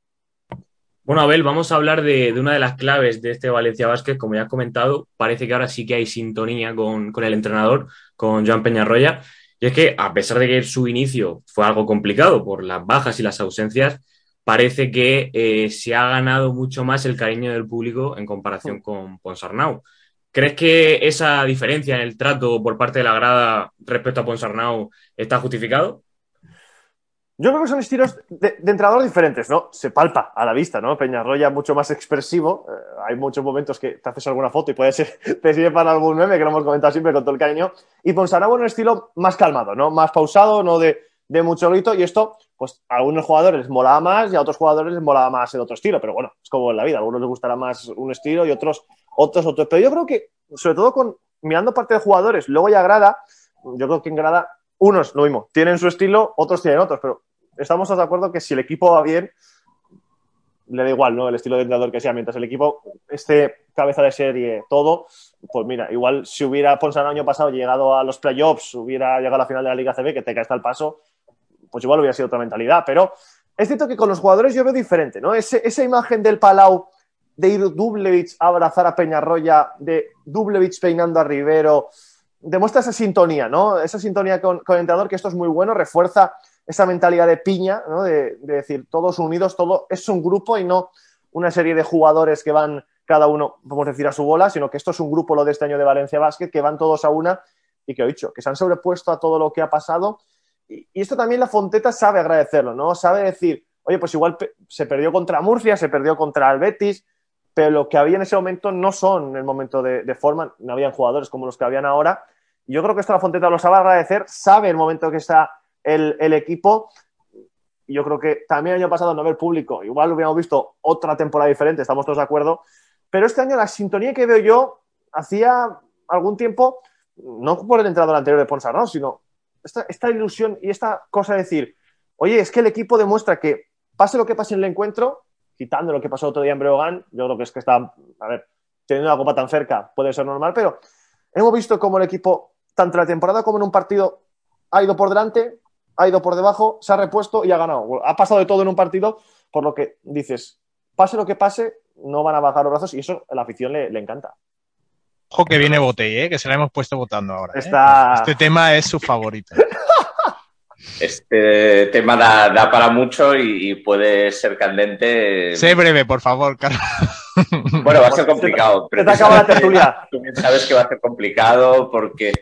Bueno, Abel, vamos a hablar de, una de las claves de este Valencia Vázquez. Como ya has comentado, parece que ahora sí que hay sintonía con, el entrenador, con Joan Peñarroya. Y es que, a pesar de que su inicio fue algo complicado por las bajas y las ausencias, parece que eh, se ha ganado mucho más el cariño del público en comparación con Ponsarnau. ¿Crees que esa diferencia en el trato por parte de la grada respecto a Ponsarnau está justificado? Yo creo que son estilos de, entrenador diferentes, ¿no? Se palpa a la vista, ¿no? Peñarroya mucho más expresivo. Eh, hay muchos momentos que te haces alguna foto y puede ser, [LAUGHS] te sirve para algún meme, que lo hemos comentado siempre con todo el cariño. Y Ponsarnau en un estilo más calmado, ¿no? Más pausado, no de, de mucho grito. Y esto, pues a algunos jugadores les molaba más y a otros jugadores les molaba más el otro estilo. Pero bueno, es como en la vida. A algunos les gustará más un estilo y otros, otros, otros. Pero yo creo que, sobre todo con mirando parte de jugadores, luego ya grada, yo creo que en grada unos, lo mismo, tienen su estilo, otros tienen otros, pero estamos de acuerdo que si el equipo va bien, le da igual, ¿no? El estilo de entrenador que sea. Mientras el equipo esté cabeza de serie, todo, pues mira, igual si hubiera Ponce el año pasado llegado a los playoffs, hubiera llegado a la final de la Liga CB, que te cae hasta el paso, pues igual hubiera sido otra mentalidad. Pero es cierto que con los jugadores yo veo diferente, ¿no? esa imagen del Palau de ir Dublevich a abrazar a Peñarroya, de Dublevich peinando a Rivero, demuestra esa sintonía, ¿no? Esa sintonía con, con el entrenador, que esto es muy bueno, refuerza esa mentalidad de piña, ¿no? de, decir, todos unidos, todo es un grupo y no una serie de jugadores que van cada uno, vamos a decir, a su bola, sino que esto es un grupo, lo de este año de Valencia Basket, que van todos a una y que he dicho, que se han sobrepuesto a todo lo que ha pasado. Y, esto también la Fonteta sabe agradecerlo, ¿no? Sabe decir, oye, pues igual se perdió contra Murcia, se perdió contra el Betis, pero lo que había en ese momento no son el momento de, forma, no habían jugadores como los que habían ahora. Yo creo que esto la Fonteta lo sabe agradecer, sabe el momento que está el, el equipo. Yo creo que también el año pasado no haber público, igual hubiéramos visto otra temporada diferente, estamos todos de acuerdo. Pero este año la sintonía que veo yo hacía algún tiempo, no por el entrenador anterior de Ponsarnau, sino esta, esta ilusión y esta cosa de decir, oye, es que el equipo demuestra que pase lo que pase en el encuentro, quitando lo que pasó otro día en Breogán, yo creo que es que está, a ver, teniendo la copa tan cerca puede ser normal, pero hemos visto cómo el equipo, tanto en la temporada como en un partido, ha ido por delante, ha ido por debajo, se ha repuesto y ha ganado. Ha pasado de todo en un partido, por lo que dices, pase lo que pase, no van a bajar los brazos y eso a la afición le, encanta. Ojo que viene Botey, ¿eh? que se la hemos puesto votando ahora. ¿eh? Este tema es su favorito. [LAUGHS] Este tema da, para mucho y, puede ser candente. Sé breve, por favor, Carlos. Bueno, va a ser complicado. Te, te acaba la tertulia. [LAUGHS] Tú bien sabes que va a ser complicado porque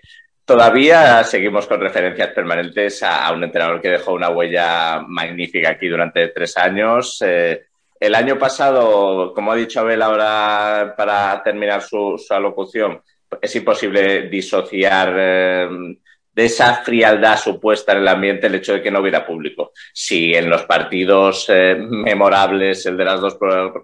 todavía seguimos con referencias permanentes a, un entrenador que dejó una huella magnífica aquí durante tres años. Eh, el año pasado, como ha dicho Abel ahora para terminar su, alocución, es imposible disociar. Eh, de esa frialdad supuesta en el ambiente el hecho de que no hubiera público. Si en los partidos eh, memorables, el de las dos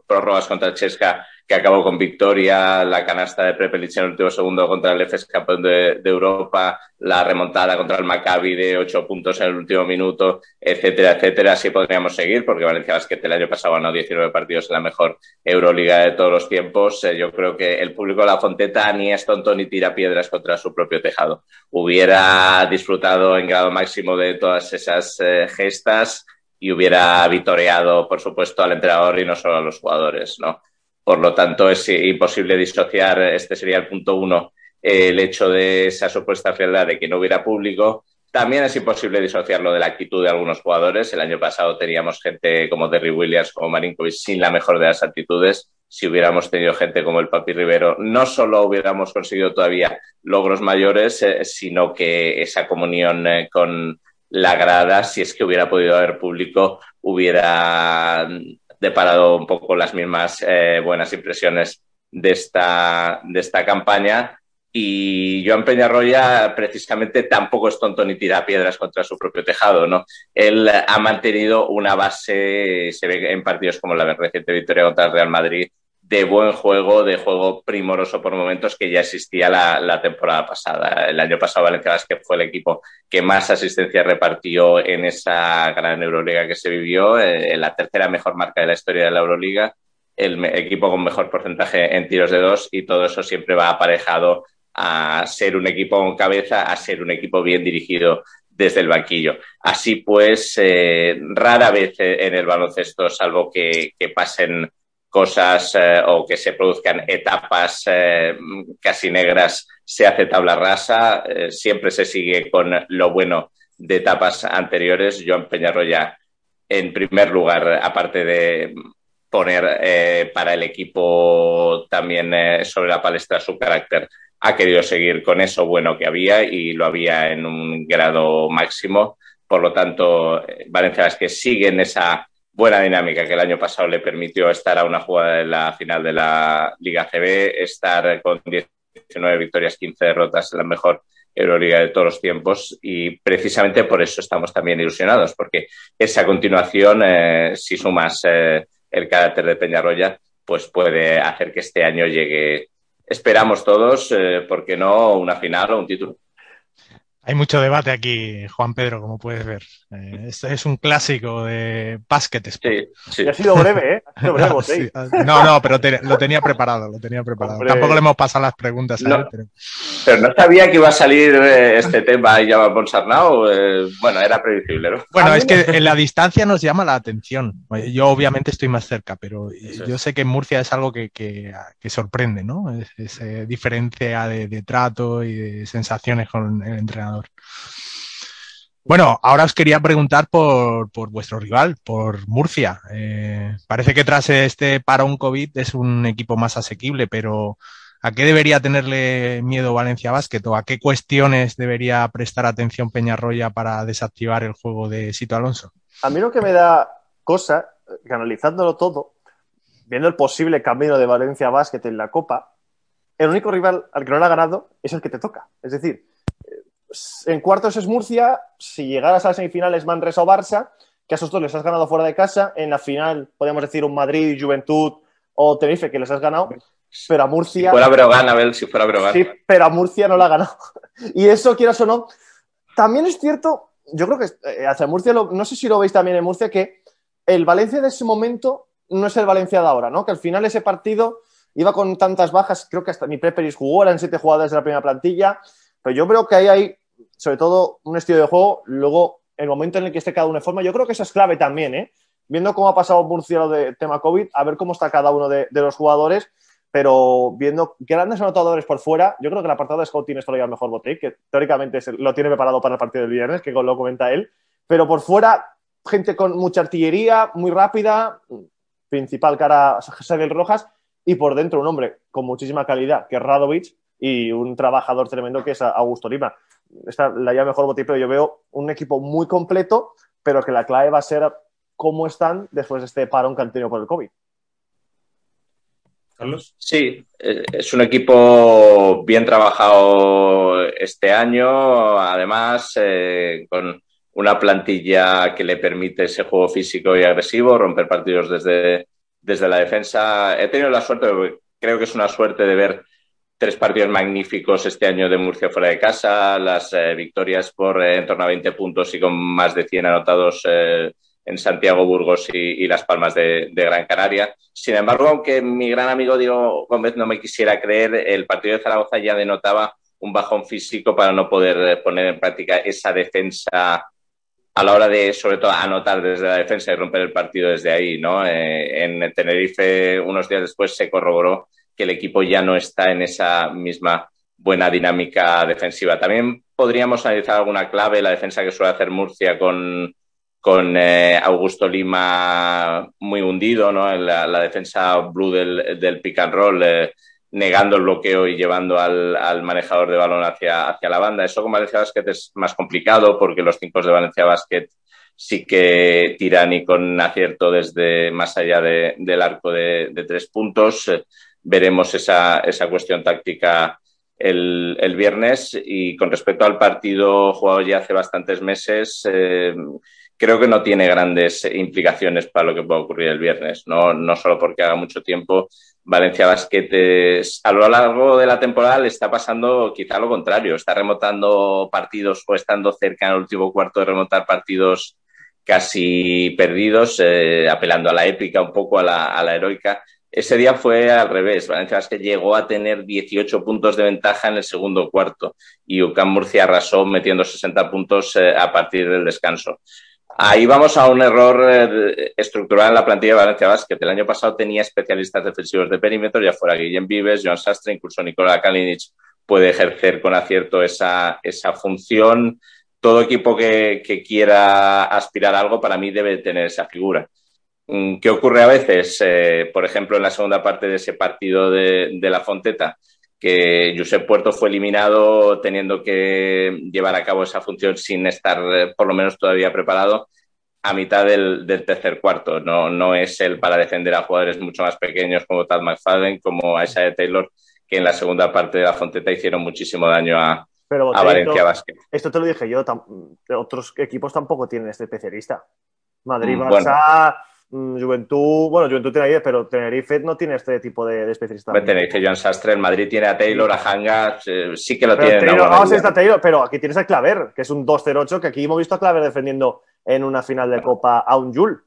prórrogas contra Chesca, que acabó con victoria, la canasta de Prepelic en el último segundo contra el FS campeón de, Europa, la remontada contra el Maccabi de ocho puntos en el último minuto, etcétera, etcétera. Así podríamos seguir, porque Valencia Basket el año pasado ganó 19 partidos en la mejor Euroliga de todos los tiempos. Eh, yo creo que el público de la Fonteta ni es tonto ni tira piedras contra su propio tejado. Hubiera disfrutado en grado máximo de todas esas eh, gestas y hubiera vitoreado, por supuesto, al entrenador y no solo a los jugadores, ¿no? Por lo tanto, es imposible disociar, este sería el punto uno, el hecho de esa supuesta frialdad de que no hubiera público. También es imposible disociarlo de la actitud de algunos jugadores. El año pasado teníamos gente como Derry Williams, como Marinkovic, sin la mejor de las actitudes. Si hubiéramos tenido gente como el Papi Rivero, no solo hubiéramos conseguido todavía logros mayores, eh, sino que esa comunión eh, con la grada, si es que hubiera podido haber público, hubiera deparado un poco las mismas eh, buenas impresiones de esta, de esta campaña. Y Joan Peñarroya precisamente tampoco es tonto ni tira piedras contra su propio tejado, ¿no? Él ha mantenido una base, se ve en partidos como la reciente victoria contra el Real Madrid, de buen juego, de juego primoroso por momentos que ya existía la, temporada pasada. El año pasado Valencia Basket fue el equipo que más asistencia repartió en esa gran Euroliga que se vivió, eh, la tercera mejor marca de la historia de la Euroliga, el equipo con mejor porcentaje en tiros de dos y todo eso siempre va aparejado a ser un equipo con cabeza, a ser un equipo bien dirigido desde el banquillo. Así pues, eh, rara vez en el baloncesto, salvo que pasen cosas eh, o que se produzcan etapas eh, casi negras, se hace tabla rasa, eh, siempre se sigue con lo bueno de etapas anteriores. Joan Peñarroya, en primer lugar, aparte de poner para el equipo también sobre la palestra su carácter, ha querido seguir con eso bueno que había y lo había en un grado máximo. Por lo tanto, Valencia es que sigue en esa buena dinámica que el año pasado le permitió estar a una jugada de la final de la Liga CB, estar con 19 victorias, 15 derrotas, la mejor Euroliga de todos los tiempos y precisamente por eso estamos también ilusionados, porque esa continuación, eh, si sumas eh, el carácter de Peñarroya, pues puede hacer que este año llegue, esperamos todos, eh, ¿por qué no?, una final o un título. Hay mucho debate aquí, Juan Pedro, como puedes ver. Eh, este es un clásico de básquet. Sí, sí. ha sido breve, ¿eh? Ha sido [LAUGHS] breve, no, no, no, pero lo tenía preparado, lo tenía preparado. Tampoco le hemos pasado las preguntas a él, pero... pero... no sabía que iba a salir eh, este tema y ya va Ponsarnau. Eh, bueno, era previsible, ¿no? Bueno, es que en la distancia nos llama la atención. Yo obviamente estoy más cerca, pero yo sé que en Murcia es algo que, que, sorprende, ¿no? Esa diferencia de, de trato y de sensaciones con el entrenador. Bueno, ahora os quería preguntar por, vuestro rival, por Murcia. Eh, parece que tras este parón COVID es un equipo más asequible, pero ¿a qué debería tenerle miedo Valencia Basket o a qué cuestiones debería prestar atención Peñarroya para desactivar el juego de Sito Alonso? A mí lo que me da cosa analizándolo todo, viendo el posible camino de Valencia Basket en la Copa, el único rival al que no le ha ganado es el que te toca. Es decir, en cuartos es Murcia, si llegaras a las semifinales Manresa o Barça, que a esos dos les has ganado fuera de casa, en la final podríamos decir un Madrid, Juventud o Tenerife que les has ganado, pero a Murcia... Si fuera Brogan, Abel, si fuera Brogan. Sí, pero a Murcia no la ha ganado. [LAUGHS] Y eso, quieras o no, también es cierto, yo creo que eh, hacia Murcia, lo- no sé si lo veis también en Murcia, que el Valencia de ese momento no es el Valencia de ahora, ¿no? Que al final ese partido iba con tantas bajas, creo que hasta mi Preperis jugó, eran siete jugadores de la primera plantilla, pero yo creo que ahí hay, sobre todo, un estilo de juego, luego el momento en el que esté cada uno de forma, yo creo que eso es clave también, ¿eh? Viendo cómo ha pasado Murcia de tema COVID, a ver cómo está cada uno de, los jugadores, pero viendo grandes anotadores por fuera, yo creo que el apartado de scouting es todavía mejor Botei, que teóricamente el- lo tiene preparado para el partido del viernes, que lo comenta él, pero por fuera, gente con mucha artillería, muy rápida, principal cara Xavier Rojas, y por dentro un hombre con muchísima calidad, que es Radovic, y un trabajador tremendo que es Augusto Lima. Esta la llama mejor Botei, pero yo veo un equipo muy completo, pero que la clave va a ser cómo están después de este parón que han tenido por el COVID. Carlos. Sí, eh, es un equipo bien trabajado este año, además eh, con una plantilla que le permite ese juego físico y agresivo, romper partidos desde, desde la defensa. He tenido la suerte, creo que es una suerte de ver tres partidos magníficos este año de Murcia fuera de casa, las eh, victorias por eh, en torno a 20 puntos y con más de 100 anotados eh, en Santiago, Burgos y, Las Palmas de, de, Gran Canaria. Sin embargo, aunque mi gran amigo Diego Gómez no me quisiera creer, el partido de Zaragoza ya denotaba un bajón físico para no poder poner en práctica esa defensa a la hora de, sobre todo, anotar desde la defensa y romper el partido desde ahí, ¿no? En Tenerife, unos días después, se corroboró que el equipo ya no está en esa misma buena dinámica defensiva. También podríamos analizar alguna clave, la defensa que suele hacer Murcia con, con eh, Augusto Lima muy hundido, ¿no? La, defensa blue del, del, pick and roll, eh, negando el bloqueo y llevando al, manejador de balón hacia, hacia la banda. Eso con Valencia Basket es más complicado porque los cinco de Valencia Basket sí que tiran y con acierto desde más allá de, del arco de tres puntos. Veremos esa, esa cuestión táctica el, el, viernes. Y con respecto al partido jugado ya hace bastantes meses, eh, creo que no tiene grandes implicaciones para lo que pueda ocurrir el viernes. No, no solo porque haga mucho tiempo. Valencia Basket es, a lo largo de la temporada le está pasando quizá lo contrario. Está remontando partidos o estando cerca en el último cuarto de remontar partidos casi perdidos, eh, apelando a la épica, un poco a la, a la heroica. Ese día fue al revés. Valencia Basket llegó a tener 18 puntos de ventaja en el segundo cuarto y UCAM Murcia arrasó metiendo 60 puntos eh, a partir del descanso. Ahí vamos a un error eh, estructural en la plantilla de Valencia Basket. El año pasado tenía especialistas defensivos de perímetro, ya fuera Guillem Vives, Joan Sastre, incluso Nicola Kalinic puede ejercer con acierto esa, esa función. Todo equipo que, que quiera aspirar a algo para mí debe tener esa figura. ¿Qué ocurre a veces? Eh, por ejemplo, en la segunda parte de ese partido de, de la Fonteta, que Josep Puerto fue eliminado teniendo que llevar a cabo esa función sin estar eh, por lo menos todavía preparado a mitad del, del tercer cuarto. No, no es él para defender a jugadores mucho más pequeños como Tad McFadden, como a Isaiah Taylor, que en la segunda parte de la Fonteta hicieron muchísimo daño a, Pero, a Valencia Basket. Esto te lo dije yo, otros equipos tampoco tienen este especialista. Madrid, Barça, bueno. Juventud, bueno, Juventud tiene ahí, pero Tenerife no tiene este tipo de, de especialista. Tenerife, Joan Sastre, el Madrid tiene a Taylor, a Hanga, eh, sí que lo pero tienen. Taylor, vamos a está Taylor, pero aquí tienes a Claver, que es un 2-0-8, que aquí hemos visto a Claver defendiendo en una final de Copa a un Jul.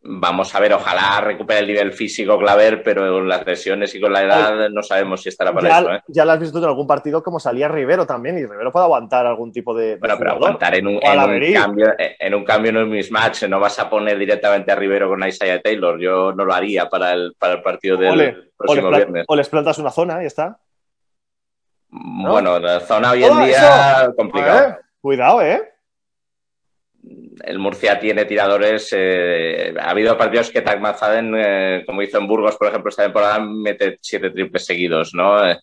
Vamos a ver, ojalá recupere el nivel físico Claver, pero con las lesiones y con la edad no sabemos si estará para ya, eso. ¿eh? Ya lo has visto en algún partido como salía Rivero también, y Rivero puede aguantar algún tipo de. Bueno, pero aguantar en un, en un, cambio, en un cambio no es mismatch, no vas a poner directamente a Rivero con Isaiah Taylor. Yo no lo haría para el, para el partido del próximo o viernes. O les plantas una zona y ya está. ¿No? Bueno, la zona hoy en oh, día eso. complicado. Ver, cuidado, ¿eh? El Murcia tiene tiradores. Eh, ha habido partidos que Tag Mazaden, eh, como hizo en Burgos, por ejemplo, esta temporada, mete siete triples seguidos, ¿no? Eh,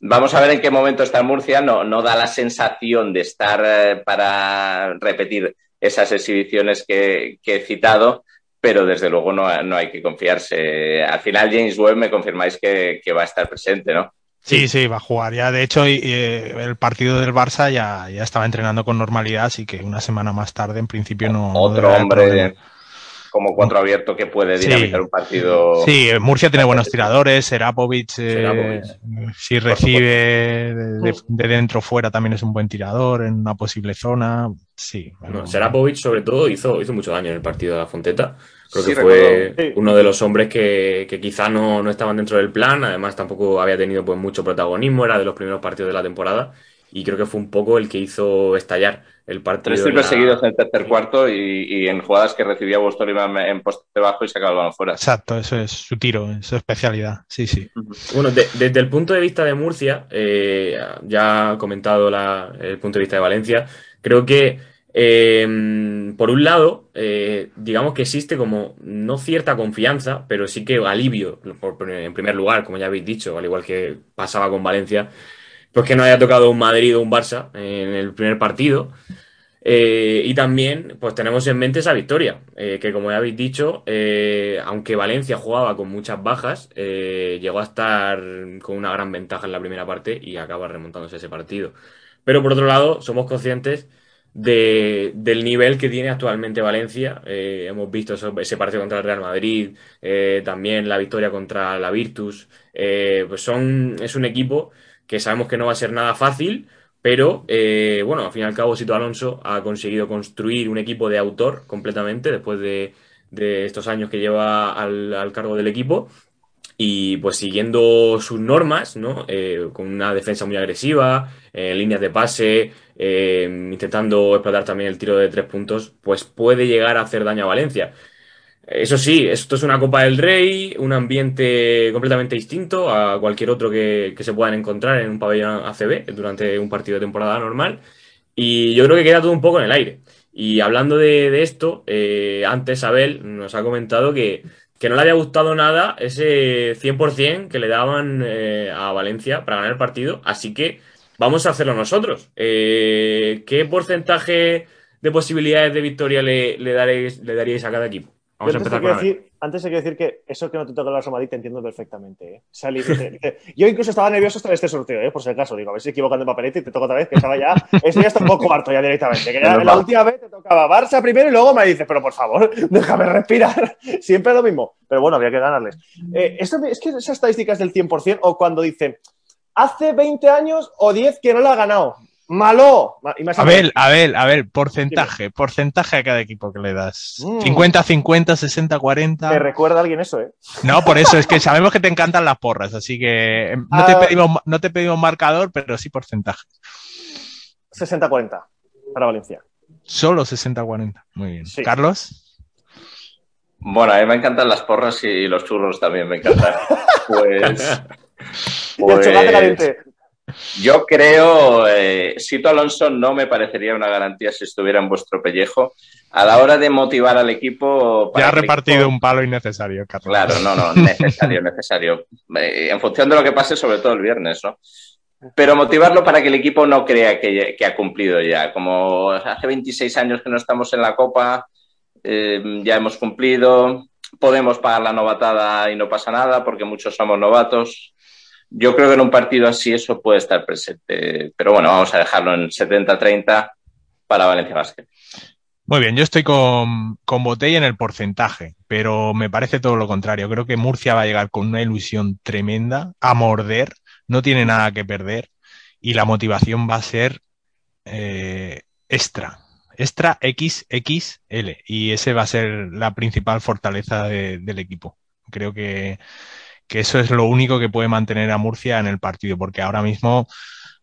vamos a ver en qué momento está en Murcia. No, no da la sensación de estar para repetir esas exhibiciones que, que, he citado, pero desde luego no, hay que confiarse. Al final, James Webb, me confirmáis que, va a estar presente, ¿no? Sí, sí, va a jugar. Ya, de hecho, el partido del Barça ya, ya estaba entrenando con normalidad, así que una semana más tarde, en principio, no. Otro hombre como cuatro abierto que puede dinamizar un partido. Sí, Murcia tiene buenos tiradores, Serapovic, eh, si recibe de, dentro fuera también es un buen tirador en una posible zona. Sí. Serapovic sobre todo hizo, hizo mucho daño en el partido de la Fonteta. Creo que fue uno de los hombres que, que quizá no, no, estaban dentro del plan, además tampoco había tenido pues mucho protagonismo, era de los primeros partidos de la temporada y creo que fue un poco el que hizo estallar el partido. Tres triples seguidos en el tercer cuarto y, en jugadas que recibía Boston en poste bajo y sacaba el balón fuera. Exacto, eso es su tiro, es su especialidad. Sí, sí. Bueno, desde el punto de vista de Murcia, eh, ya ha comentado el punto de vista de Valencia, creo que eh, por un lado, eh, digamos que existe como no cierta confianza, pero sí que alivio, en primer lugar, como ya habéis dicho, al igual que pasaba con Valencia, pues que no haya tocado un Madrid o un Barça en el primer partido. Eh, y también, pues tenemos en mente esa victoria, eh, que como ya habéis dicho, aunque Valencia jugaba con muchas bajas, llegó a estar con una gran ventaja en la primera parte y acaba remontándose ese partido. Pero por otro lado, somos conscientes del nivel que tiene actualmente Valencia. hemos visto ese partido contra el Real Madrid, también la victoria contra la Virtus. pues son, es un equipo que sabemos que no va a ser nada fácil, pero eh, bueno, al fin y al cabo Sito Alonso ha conseguido construir un equipo de autor completamente después de, estos años que lleva al, cargo del equipo y pues siguiendo sus normas, ¿no? Eh, con una defensa muy agresiva, en líneas de pase, eh, intentando explotar también el tiro de tres puntos, pues puede llegar a hacer daño a Valencia. Eso sí, esto es una Copa del Rey, un ambiente completamente distinto a cualquier otro que, se puedan encontrar en un pabellón ACB durante un partido de temporada normal. Y yo creo que queda todo un poco en el aire. Y hablando de, esto, eh, antes Abel nos ha comentado que, no le había gustado nada ese 100% que le daban eh, a Valencia para ganar el partido. Así que vamos a hacerlo nosotros. Eh, ¿Qué porcentaje de posibilidades de victoria le, le daríais a cada equipo? Antes, hay que decir que eso que no te toca la Madrid te entiendo perfectamente. ¿eh? yo incluso estaba nervioso hasta este sorteo, ¿eh? por si acaso. Digo, a ver si equivocando el papelete y te toca otra vez, que estaba ya. Esto ya está un poco harto ya directamente. Que ya la última vez te tocaba Barça primero y luego me dices, pero por favor, [LAUGHS] déjame respirar. Siempre lo mismo. Pero bueno, había que ganarles. Eh, es que esas estadísticas del 100% o cuando dicen hace 20 años o 10 que no la ha ganado. Malo. A ver, a ver, a ver, porcentaje, porcentaje a cada equipo que le das. 50, 50, 60, 40. Me recuerda a alguien eso, ¿eh? No, por eso, es que sabemos que te encantan las porras, así que em, no, te, ah. pedimos, no te pedimos marcador, pero sí porcentaje. 60-40 para Valencia. Solo 60-40. Muy bien. Carlos. Bueno, a mí me encantan las porras y los churros también me encantan. [LAUGHS] pues. pues... caliente. Yo creo, eh, Sito Alonso no me parecería una garantía si estuviera en vuestro pellejo. A la hora de motivar al equipo. ya ha repartido un palo innecesario, Carlos. Claro, no, no, necesario, necesario. Eh, en función de lo que pase, sobre todo el viernes, ¿no? Pero motivarlo para que el equipo no crea que, ha cumplido ya. Como hace 26 años que no estamos en la Copa, eh, ya hemos cumplido, podemos pagar la novatada y no pasa nada porque muchos somos novatos yo creo que en un partido así eso puede estar presente. Pero bueno, vamos a dejarlo en 70-30 para Valencia Basket. Muy bien, yo estoy con, con Botella en el porcentaje, pero me parece todo lo contrario. Creo que Murcia va a llegar con una ilusión tremenda, a morder, no tiene nada que perder y la motivación va a ser eh, extra, extra XXL y ese va a ser la principal fortaleza del equipo. Creo que que eso es lo único que puede mantener a Murcia en el partido, porque ahora mismo,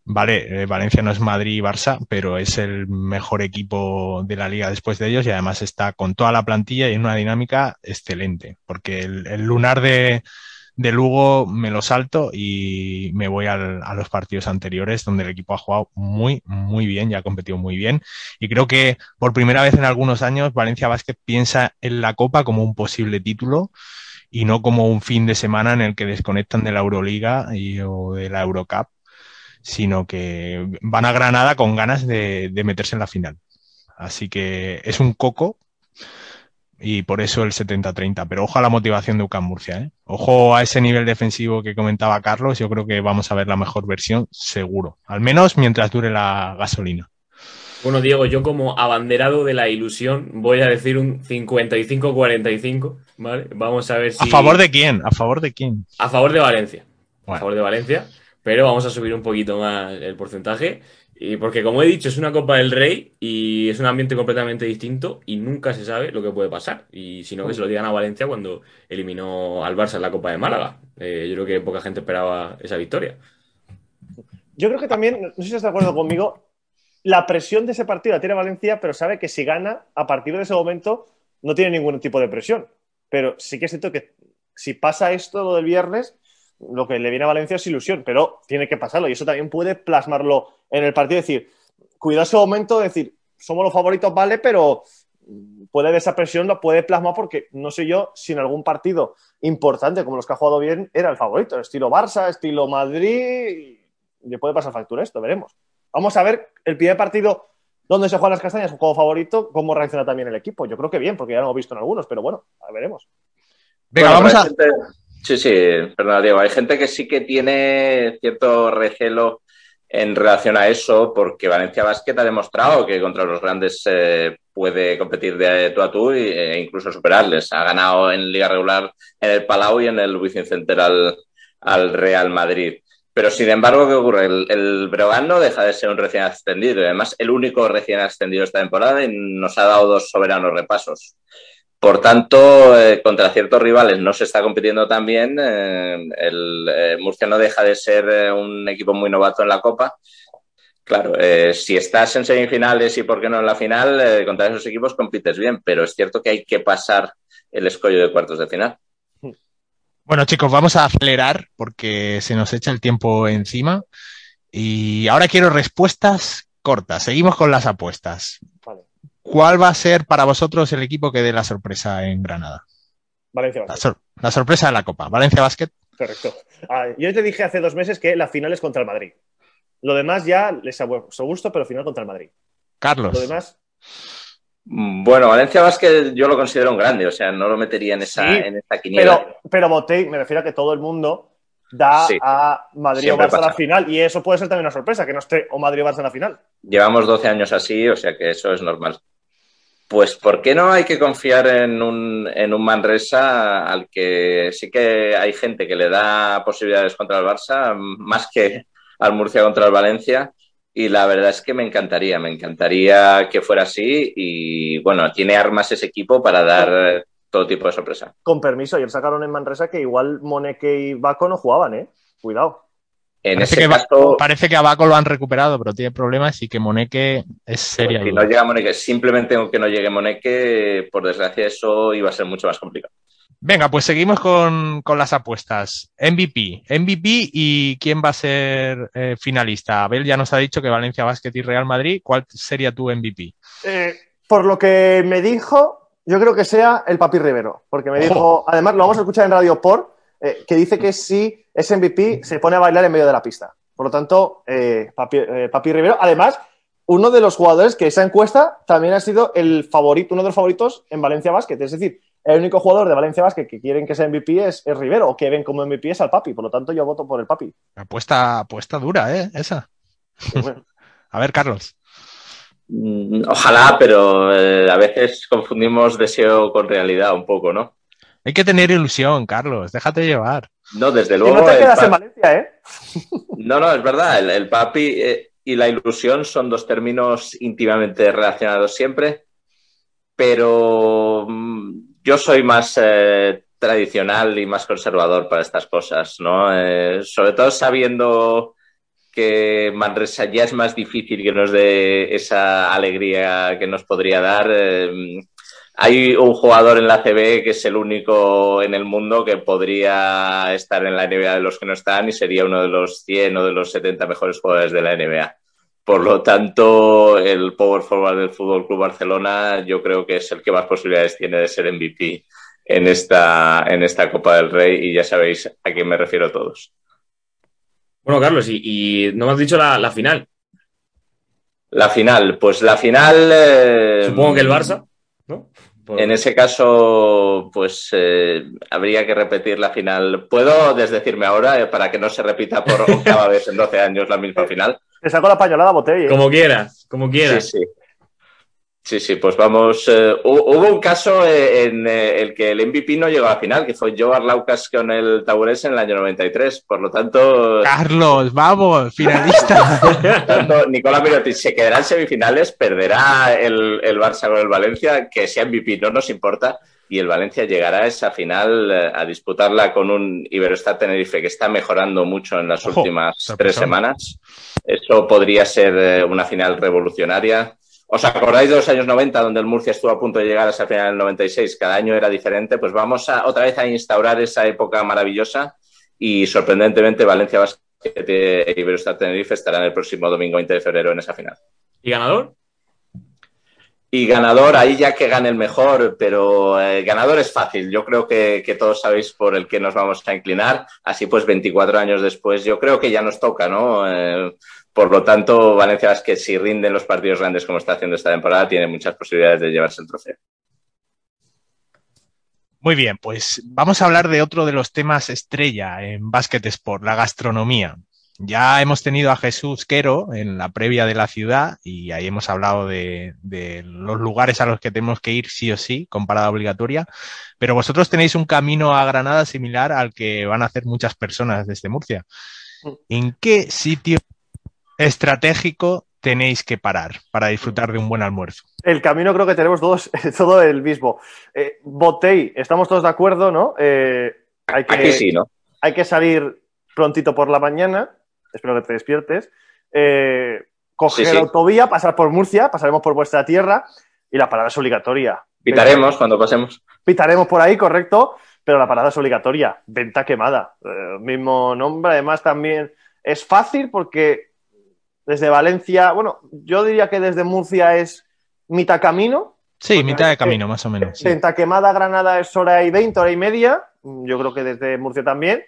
vale, eh, Valencia no es Madrid y Barça, pero es el mejor equipo de la liga después de ellos y además está con toda la plantilla y en una dinámica excelente, porque el, lunar de, de, Lugo me lo salto y me voy al, a los partidos anteriores donde el equipo ha jugado muy, muy bien, ya ha competido muy bien. Y creo que por primera vez en algunos años Valencia Basket piensa en la Copa como un posible título y no como un fin de semana en el que desconectan de la Euroliga y, o de la Eurocup, sino que van a Granada con ganas de, meterse en la final. Así que es un coco, y por eso el 70-30. Pero ojo a la motivación de UCAM Murcia, ¿eh? Ojo a ese nivel defensivo que comentaba Carlos. Yo creo que vamos a ver la mejor versión, seguro. Al menos mientras dure la gasolina. Bueno, Diego, yo como abanderado de la ilusión voy a decir un 55-45, ¿vale? Vamos a ver si... ¿A favor de quién? ¿A favor de quién? A favor de Valencia. Bueno. A favor de Valencia. Pero vamos a subir un poquito más el porcentaje. Y porque, como he dicho, es una Copa del Rey y es un ambiente completamente distinto y nunca se sabe lo que puede pasar. Y si no, que se lo digan a Valencia cuando eliminó al Barça en la Copa de Málaga. Eh, yo creo que poca gente esperaba esa victoria. Yo creo que también, no sé si estás de acuerdo conmigo, la presión de ese partido la tiene Valencia, pero sabe que si gana, a partir de ese momento no tiene ningún tipo de presión. Pero sí que es cierto que si pasa esto lo del viernes, lo que le viene a Valencia es ilusión, pero tiene que pasarlo y eso también puede plasmarlo en el partido. Es decir, cuidado ese momento de decir, somos los favoritos, vale, pero puede de esa presión lo puede plasmar porque no sé yo si en algún partido importante como los que ha jugado bien era el favorito, estilo Barça, estilo Madrid, le puede pasar factura esto, veremos. Vamos a ver el primer partido donde se juegan las castañas, un juego favorito, cómo reacciona también el equipo. Yo creo que bien, porque ya lo hemos visto en algunos, pero bueno, a ver, veremos. Venga, Bueno, vamos a... gente- Sí, sí, perdona, Diego. Hay gente que sí que tiene cierto recelo en relación a eso, porque Valencia Basket ha demostrado que contra los grandes eh, puede competir de tú a tú e incluso superarles. Ha ganado en liga regular en el Palau y en el Wizzing Center al, al Real Madrid. Pero sin embargo, ¿qué ocurre? El, el no deja de ser un recién ascendido. Además, el único recién ascendido esta temporada y nos ha dado dos soberanos repasos. Por tanto, eh, contra ciertos rivales no se está compitiendo tan bien. eh, el eh, Murcia no deja de ser un equipo muy novato en la Copa. Claro, si estás en semifinales y por qué no en la final, contra esos equipos compites bien, pero es cierto que hay que pasar el escollo de cuartos de final. Bueno, chicos, vamos a acelerar porque se nos echa el tiempo encima. Y ahora quiero respuestas cortas. Seguimos con las apuestas. Vale. ¿Cuál va a ser para vosotros el equipo que dé la sorpresa en Granada? Valencia La, Basket, sor- la sorpresa de la Copa. Valencia Basket. correcto. Ah, yo te dije hace dos meses que la final es contra el Madrid. Lo demás ya les a su gusto, pero final contra el Madrid. Carlos. Lo demás, Bueno, Valencia Basket yo lo considero un grande, o sea, no lo metería en esa, Sí, en esta quiniela. pero, pero Botey, me refiero a que todo el mundo da Sí. a Madrid o Barça a la final. Y eso puede ser también una sorpresa, que no esté o Madrid o Barça en la final. Llevamos 12 años así, o sea que eso es normal. Pues, ¿por qué no hay que confiar en un, en un Manresa al que sí que hay gente que le da posibilidades contra el Barça, más que al Murcia contra el Valencia? Y la verdad es que me encantaría, me encantaría que fuera así. Y bueno, tiene armas ese equipo para dar todo tipo de sorpresa. Con permiso, ayer sacaron en Manresa que igual Moneke y Baco no jugaban, ¿eh? Cuidado. En Parece ese que, caso, parece que a Baco lo han recuperado, pero tiene problemas y que Moneque es seria. Pues si duda. no llega Moneque, simplemente aunque no llegue Moneque, por desgracia eso iba a ser mucho más complicado. Venga, pues seguimos con, con las apuestas. MVP. MVP y quién va a ser eh, finalista. Abel ya nos ha dicho que Valencia Basket y Real Madrid. ¿Cuál sería tu MVP? Eh, por lo que me dijo, yo creo que sea el Papi Rivero. Porque me Ojo. dijo, además lo vamos a escuchar en Radio Por, eh, que dice que si es MVP se pone a bailar en medio de la pista. Por lo tanto, Papi, Papi Rivero. Además, uno de los jugadores que esa encuesta también ha sido el favorito, uno de los favoritos en Valencia Basket. Es decir, el único jugador de Valencia Basket que quieren que sea MVP es, es Rivero, o que ven como MVP es al Papi. Por lo tanto, yo voto por el Papi. Apuesta, apuesta dura, ¿eh? Esa. Pues bueno. [LAUGHS] A ver, Carlos. Mm, Ojalá, pero eh, a veces confundimos deseo con realidad un poco, ¿no? Hay que tener ilusión, Carlos. Déjate llevar. No, desde Y luego. no te el quedas pa- en Valencia, ¿eh? [LAUGHS] No, no, es verdad. El, el papi eh, y la ilusión son dos términos íntimamente relacionados siempre, pero mm, yo soy más eh, tradicional y más conservador para estas cosas, ¿no? Eh, sobre todo sabiendo que Manresa ya es más difícil que nos dé esa alegría que nos podría dar. eh, hay un jugador en la CB que es el único en el mundo que podría estar en la NBA de los que no están y sería uno de los 100 o de los 70 mejores jugadores de la NBA. Por lo tanto, el power forward del Fútbol Club Barcelona yo creo que es el que más posibilidades tiene de ser MVP en esta, en esta Copa del Rey y ya sabéis a quién me refiero todos. Bueno, Carlos, y, y no me has dicho la, la final. La final, pues la final... eh, Supongo que el Barça, ¿no? En ese caso, pues eh, habría que repetir la final. ¿Puedo desdecirme ahora eh, para que no se repita por [LAUGHS] octava vez en 12 años la misma final? Te saco la pañolada botella. Como quieras, como quieras. Sí, sí. Sí, sí, pues vamos. eh, hu- hubo un caso eh, en eh, el que el MVP no llegó a la final, que fue Joe Arlaucas con el Taurés en el año 93. Por lo tanto, Carlos, vamos, finalista. [LAUGHS] tanto Nicolás Mirotic se quedará en semifinales, perderá el, el Barça con el Valencia, que sea MVP no nos importa, y el Valencia llegará a esa final eh, a disputarla con un Iberostar Tenerife que está mejorando mucho en las Ojo, últimas tres semanas. Eso podría ser eh, una final revolucionaria. ¿Os acordáis de los años 90, donde el Murcia estuvo a punto de llegar a esa final en el 96? Cada año era diferente. Pues vamos a, otra vez a instaurar esa época maravillosa y sorprendentemente Valencia Basket e Iberostar Tenerife estarán el próximo domingo 20 de febrero en esa final. ¿Y ganador? Y ganador, ahí ya que gane el mejor, pero eh, ganador es fácil. Yo creo que, todos sabéis por el que nos vamos a inclinar. Así pues, 24 años después, yo creo que ya nos toca, ¿no? Eh, por lo tanto, Valencia Basket, si rinden los partidos grandes como está haciendo esta temporada, tiene muchas posibilidades de llevarse el trofeo. Muy bien, pues vamos a hablar de otro de los temas estrella en Basket Sport, la gastronomía. Ya hemos tenido a Jesús Quero en la previa de la ciudad y ahí hemos hablado de, de los lugares a los que tenemos que ir sí o sí, con parada obligatoria. Pero vosotros tenéis un camino a Granada similar al que van a hacer muchas personas desde Murcia. ¿En qué sitio estratégico tenéis que parar para disfrutar de un buen almuerzo? El camino creo que tenemos todos, [LAUGHS] todo el mismo. Eh, Botei, estamos todos de acuerdo, ¿no? Eh, hay, que, Aquí sí, ¿no? hay que salir prontito por la mañana, espero que te despiertes, eh, coger Sí, sí. autovía, pasar por Murcia, pasaremos por vuestra tierra y la parada es obligatoria. Pitaremos cuando pasemos. Pitaremos por ahí, correcto, pero la parada es obligatoria. Venta quemada. Eh, mismo nombre, además también es fácil porque desde Valencia, bueno, yo diría que desde Murcia es mitad camino. Sí, Porque mitad de camino, más o menos. sí. Venta quemada, Granada es hora y veinte, hora y media. Yo creo que desde Murcia también.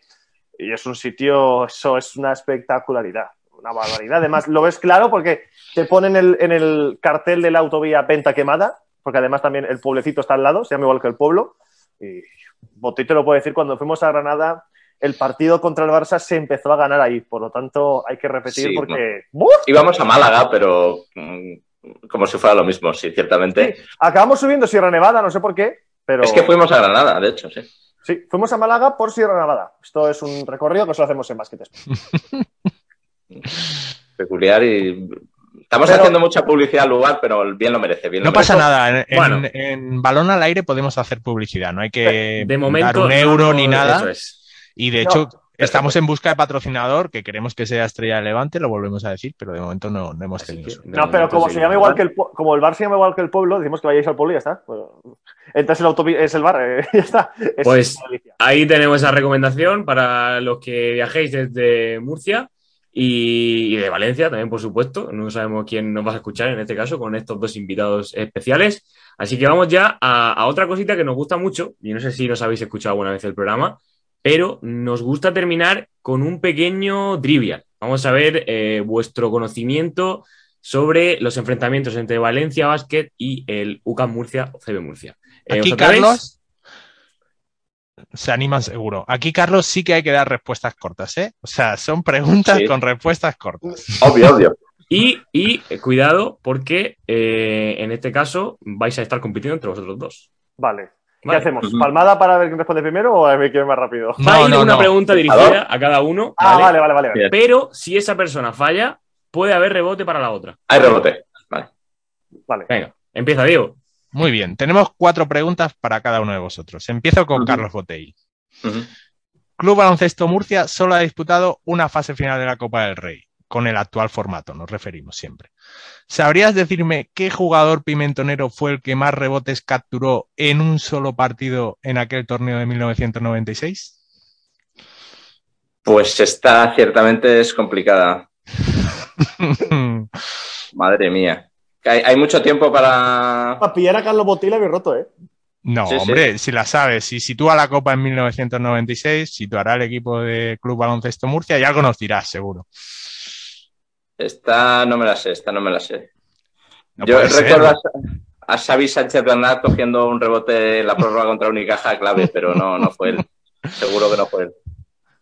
Y es un sitio, eso es una espectacularidad, una barbaridad. Además, lo ves claro porque te ponen el- en el cartel de la autovía venta quemada, porque además también el pueblecito está al lado, se llama igual que el pueblo. Y Botí te lo puedo decir, cuando fuimos a Granada, el partido contra el Barça se empezó a ganar ahí. Por lo tanto, hay que repetir Sí, porque. ¡Buf! Íbamos a Málaga, pero mm, como si fuera lo mismo, sí, ciertamente. Sí, acabamos subiendo Sierra Nevada, no sé por qué, pero. Es que fuimos a Granada, de hecho, sí. Sí, fuimos a Málaga por Sierra Nevada. Esto es un recorrido que solo hacemos en Basket. [LAUGHS] Peculiar y. Estamos Pero- haciendo mucha publicidad al lugar, pero bien lo merece. Bien lo No pasa nada, en, en- Bueno. en balón al aire podemos hacer publicidad, no hay que De momento. dar un euro no, ni nada. Eso es. Y de No, hecho, estamos en busca de patrocinador, que queremos que sea Estrella de Levante, lo volvemos a decir, pero de momento no, no hemos tenido. que, No, pero como sí, se llama igual que el como el bar se llama igual que el pueblo, decimos que vayáis al pueblo y ya está. Pues, entras el autobús, es el bar, eh, [LAUGHS] ya está. Es Pues-. Ahí tenemos esa recomendación para los que viajéis desde Murcia y, y de Valencia también, por supuesto. No sabemos quién nos va a escuchar en este caso con estos dos invitados especiales. Así que vamos ya a, a otra cosita que nos gusta mucho, y no sé si nos habéis escuchado alguna vez el programa, pero nos gusta terminar con un pequeño trivial. Vamos a ver eh, vuestro conocimiento sobre los enfrentamientos entre Valencia Basket y el UCAM Murcia o CB Murcia. Eh, Aquí. Carlos se animan seguro. Aquí Carlos sí que hay que dar respuestas cortas, ¿eh? O sea, son preguntas Sí. con respuestas cortas. Obvio, obvio. Y, y, eh, cuidado, porque eh, en este caso vais a estar compitiendo entre vosotros dos. Vale. ¿Qué Vale. hacemos? ¿Palmada para ver quién responde primero o a ver quién es más rápido? Va a No, ir no, una no. pregunta dirigida a cada uno, Ah, ¿vale? vale, vale, pero si esa persona falla, puede haber rebote para la otra. Hay rebote. Vale. Vale. Venga, empieza Diego. Muy bien, tenemos cuatro preguntas para cada uno de vosotros. Empiezo con. Carlos Botei. Ujú. Club Baloncesto Murcia solo ha disputado una fase final de la Copa del Rey, con el actual formato, nos referimos siempre. ¿Sabrías decirme qué jugador pimentonero fue el que más rebotes capturó en un solo partido en aquel torneo de 1996? Pues esta ciertamente es complicada. [LAUGHS] Madre mía. Hay, hay mucho tiempo para. Para pillar a Carlos Botila había roto, ¿eh? No, Sí, sí. hombre, si la sabes, si sitúa la Copa en 1996, situará el equipo de Club Baloncesto Murcia y algo nos dirás, seguro. Esta no me la sé, esta no me la sé. No Yo recuerdo a, a Xavi Sánchez Bernat cogiendo un rebote en la prórroga contra Unicaja clave, pero no, no fue él. Seguro que no fue él.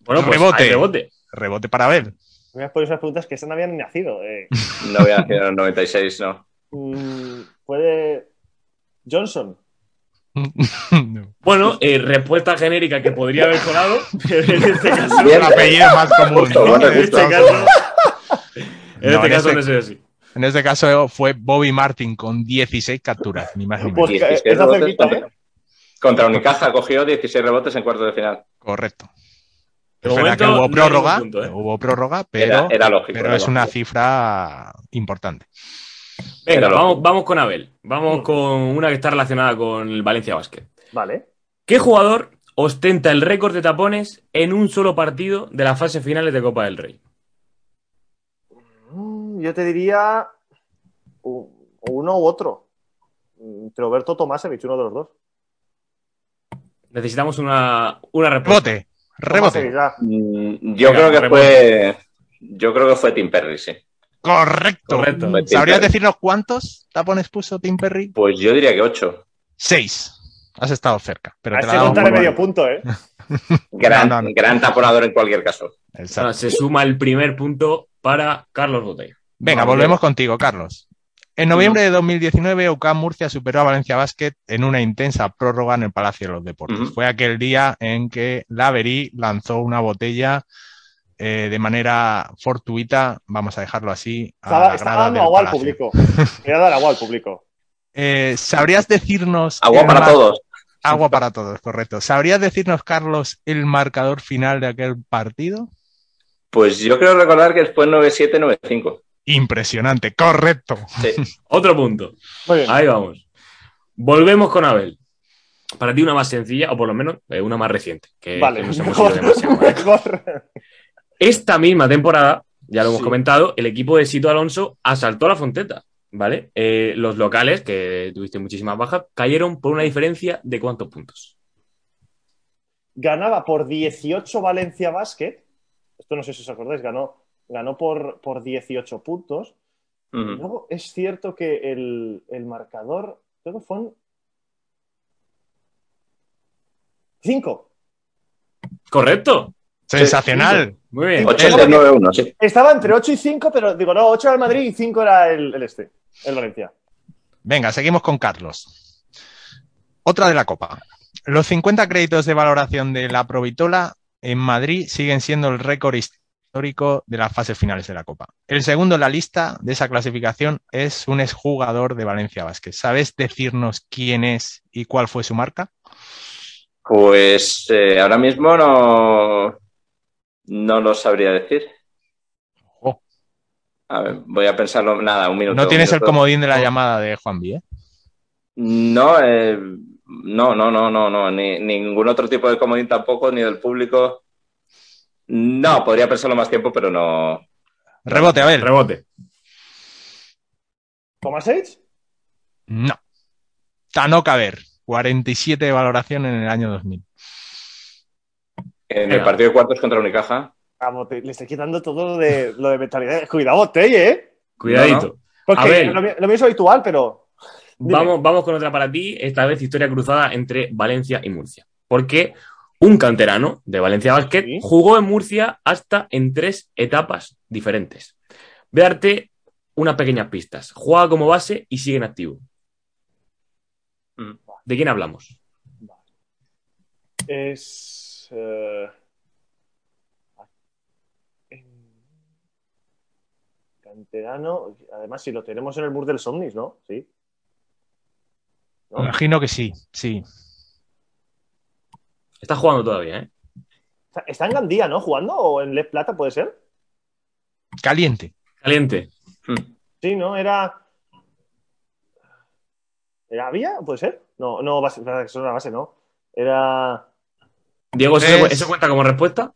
Bueno, pues Rebote. hay rebote. Rebote para Abel. Me has podido esas preguntas que esta no habían ni nacido. eh. No había nacido en el 96, no. Mm, Puede. Johnson. [LAUGHS] Bueno, eh, respuesta genérica que podría haber colado, pero en este caso, Bien. El apellido más común. Justo, ¿no? bueno, en este caso, en No, este en caso este- no es así. En este caso fue Bobby Martin con 16 capturas, ni más ni menos. Pues, 16 está rebotes cerquita, contra, ¿eh? contra Unicaja cogió 16 rebotes en cuartos de final. Correcto. De Es verdad momento, que hubo prórroga, punto, ¿eh? hubo prórroga, pero, Era, era lógico. pero era es una cifra importante. Venga, vamos con Abel. Vamos Mm. con una que está relacionada con el Valencia Basket. Vale. ¿Qué jugador ostenta el récord de tapones en un solo partido de las fases finales de Copa del Rey? Yo te diría uno u otro. Roberto Tomasevich, uno de los dos. Necesitamos una, una. Rebote, rebote. Tomasevich, ah. Mm, Yo Venga, creo que rebote. fue. Yo creo que fue Tim Perry, sí. Correcto. ¿Sabrías Perry. decirnos cuántos tapones puso Tim Perry? Pues yo diría que 8. Seis. Has estado cerca, pero te la medio punto, ¿eh? [LAUGHS] Gran, No, no, no. gran taponador en cualquier caso. Exacto. Ahora, se suma el primer punto para Carlos Botella. Venga, Vale. volvemos contigo, Carlos. En noviembre de 2019, UCAM Murcia superó a Valencia Basket en una intensa prórroga en el Palacio de los Deportes. Fue aquel día en que Laverí lanzó una botella eh, de manera fortuita, vamos a dejarlo así, a grada dando agua al público. Quería dar agua al público. [LAUGHS] Eh, ¿Sabrías decirnos... Agua para mar- todos. Agua para todos, correcto. ¿Sabrías decirnos, Carlos, el marcador final de aquel partido? Pues yo creo recordar que fue 9-7-9-5. Impresionante, correcto. Sí. [LAUGHS] Otro punto. Muy bien. Ahí vamos. Volvemos con Abel. Para ti una más sencilla, o por lo menos eh, una más reciente. Que, Vale, que nos hemos. [LAUGHS] [LAUGHS] Esta misma temporada, ya lo hemos Sí. comentado, el equipo de Sito Alonso asaltó la Fonteta. ¿Vale? Eh, los locales, que tuviste muchísimas bajas, cayeron por una diferencia de cuántos puntos. Ganaba por 18 Valencia Basket. Esto no sé si os acordáis, ganó, ganó por, por 18 puntos. Luego es cierto que el, el marcador, creo que fueron 5. ¿Correcto? Sensacional. Muy bien. 8-6-9-1, sí. Estaba entre 8 y 5, pero digo, no, 8 era el Madrid y 5 era el, el este, el Valencia. Venga, seguimos con Carlos. Otra de la Copa. Los 50 créditos de valoración de la Provitola en Madrid siguen siendo el récord histórico de las fases finales de la Copa. El segundo en la lista de esa clasificación es un exjugador de Valencia Vázquez. ¿Sabes decirnos quién es y cuál fue su marca? Pues eh, ahora mismo no, no lo sabría decir. A ver, voy a pensarlo. Nada, un minuto. No tienes el comodín de la llamada de Juan B. ¿eh? No, eh, no, no, no, no, no. Ni, ningún otro tipo de comodín tampoco, ni del público. No, podría pensarlo más tiempo, pero no. Rebote, a ver. Rebote. ¿Tomasevich? No. Tano Caber, 47 de valoración en el año 2000. En Venga. el partido de cuartos contra Unicaja. Vamos, te- le estoy quitando todo lo de, lo de mentalidad. Cuidado, Botelle, ¿eh? Cuidadito. No, Porque A ver. lo, lo es habitual, pero. Dime. Vamos, vamos con otra para ti, esta vez historia cruzada entre Valencia y Murcia. Porque un canterano de Valencia Basket Sí. jugó en Murcia hasta en tres etapas diferentes. Voy a darte unas pequeñas pistas. Juega como base y sigue en activo. Mm. ¿De quién hablamos? Es. eh, Canterano. Además, si lo tenemos en el Mur del Somnis, ¿no? Sí. ¿No? Imagino que sí, sí. Está jugando todavía, ¿eh? Está- en Gandía, ¿no? ¿Jugando? ¿O en Les Plata puede ser? Caliente. Caliente. Sí, ¿no? Era. ¿Era Vía? ¿Puede ser? No, no, base, es una base, ¿no? Era. Diego, ¿eso, Es- eso cuenta como respuesta?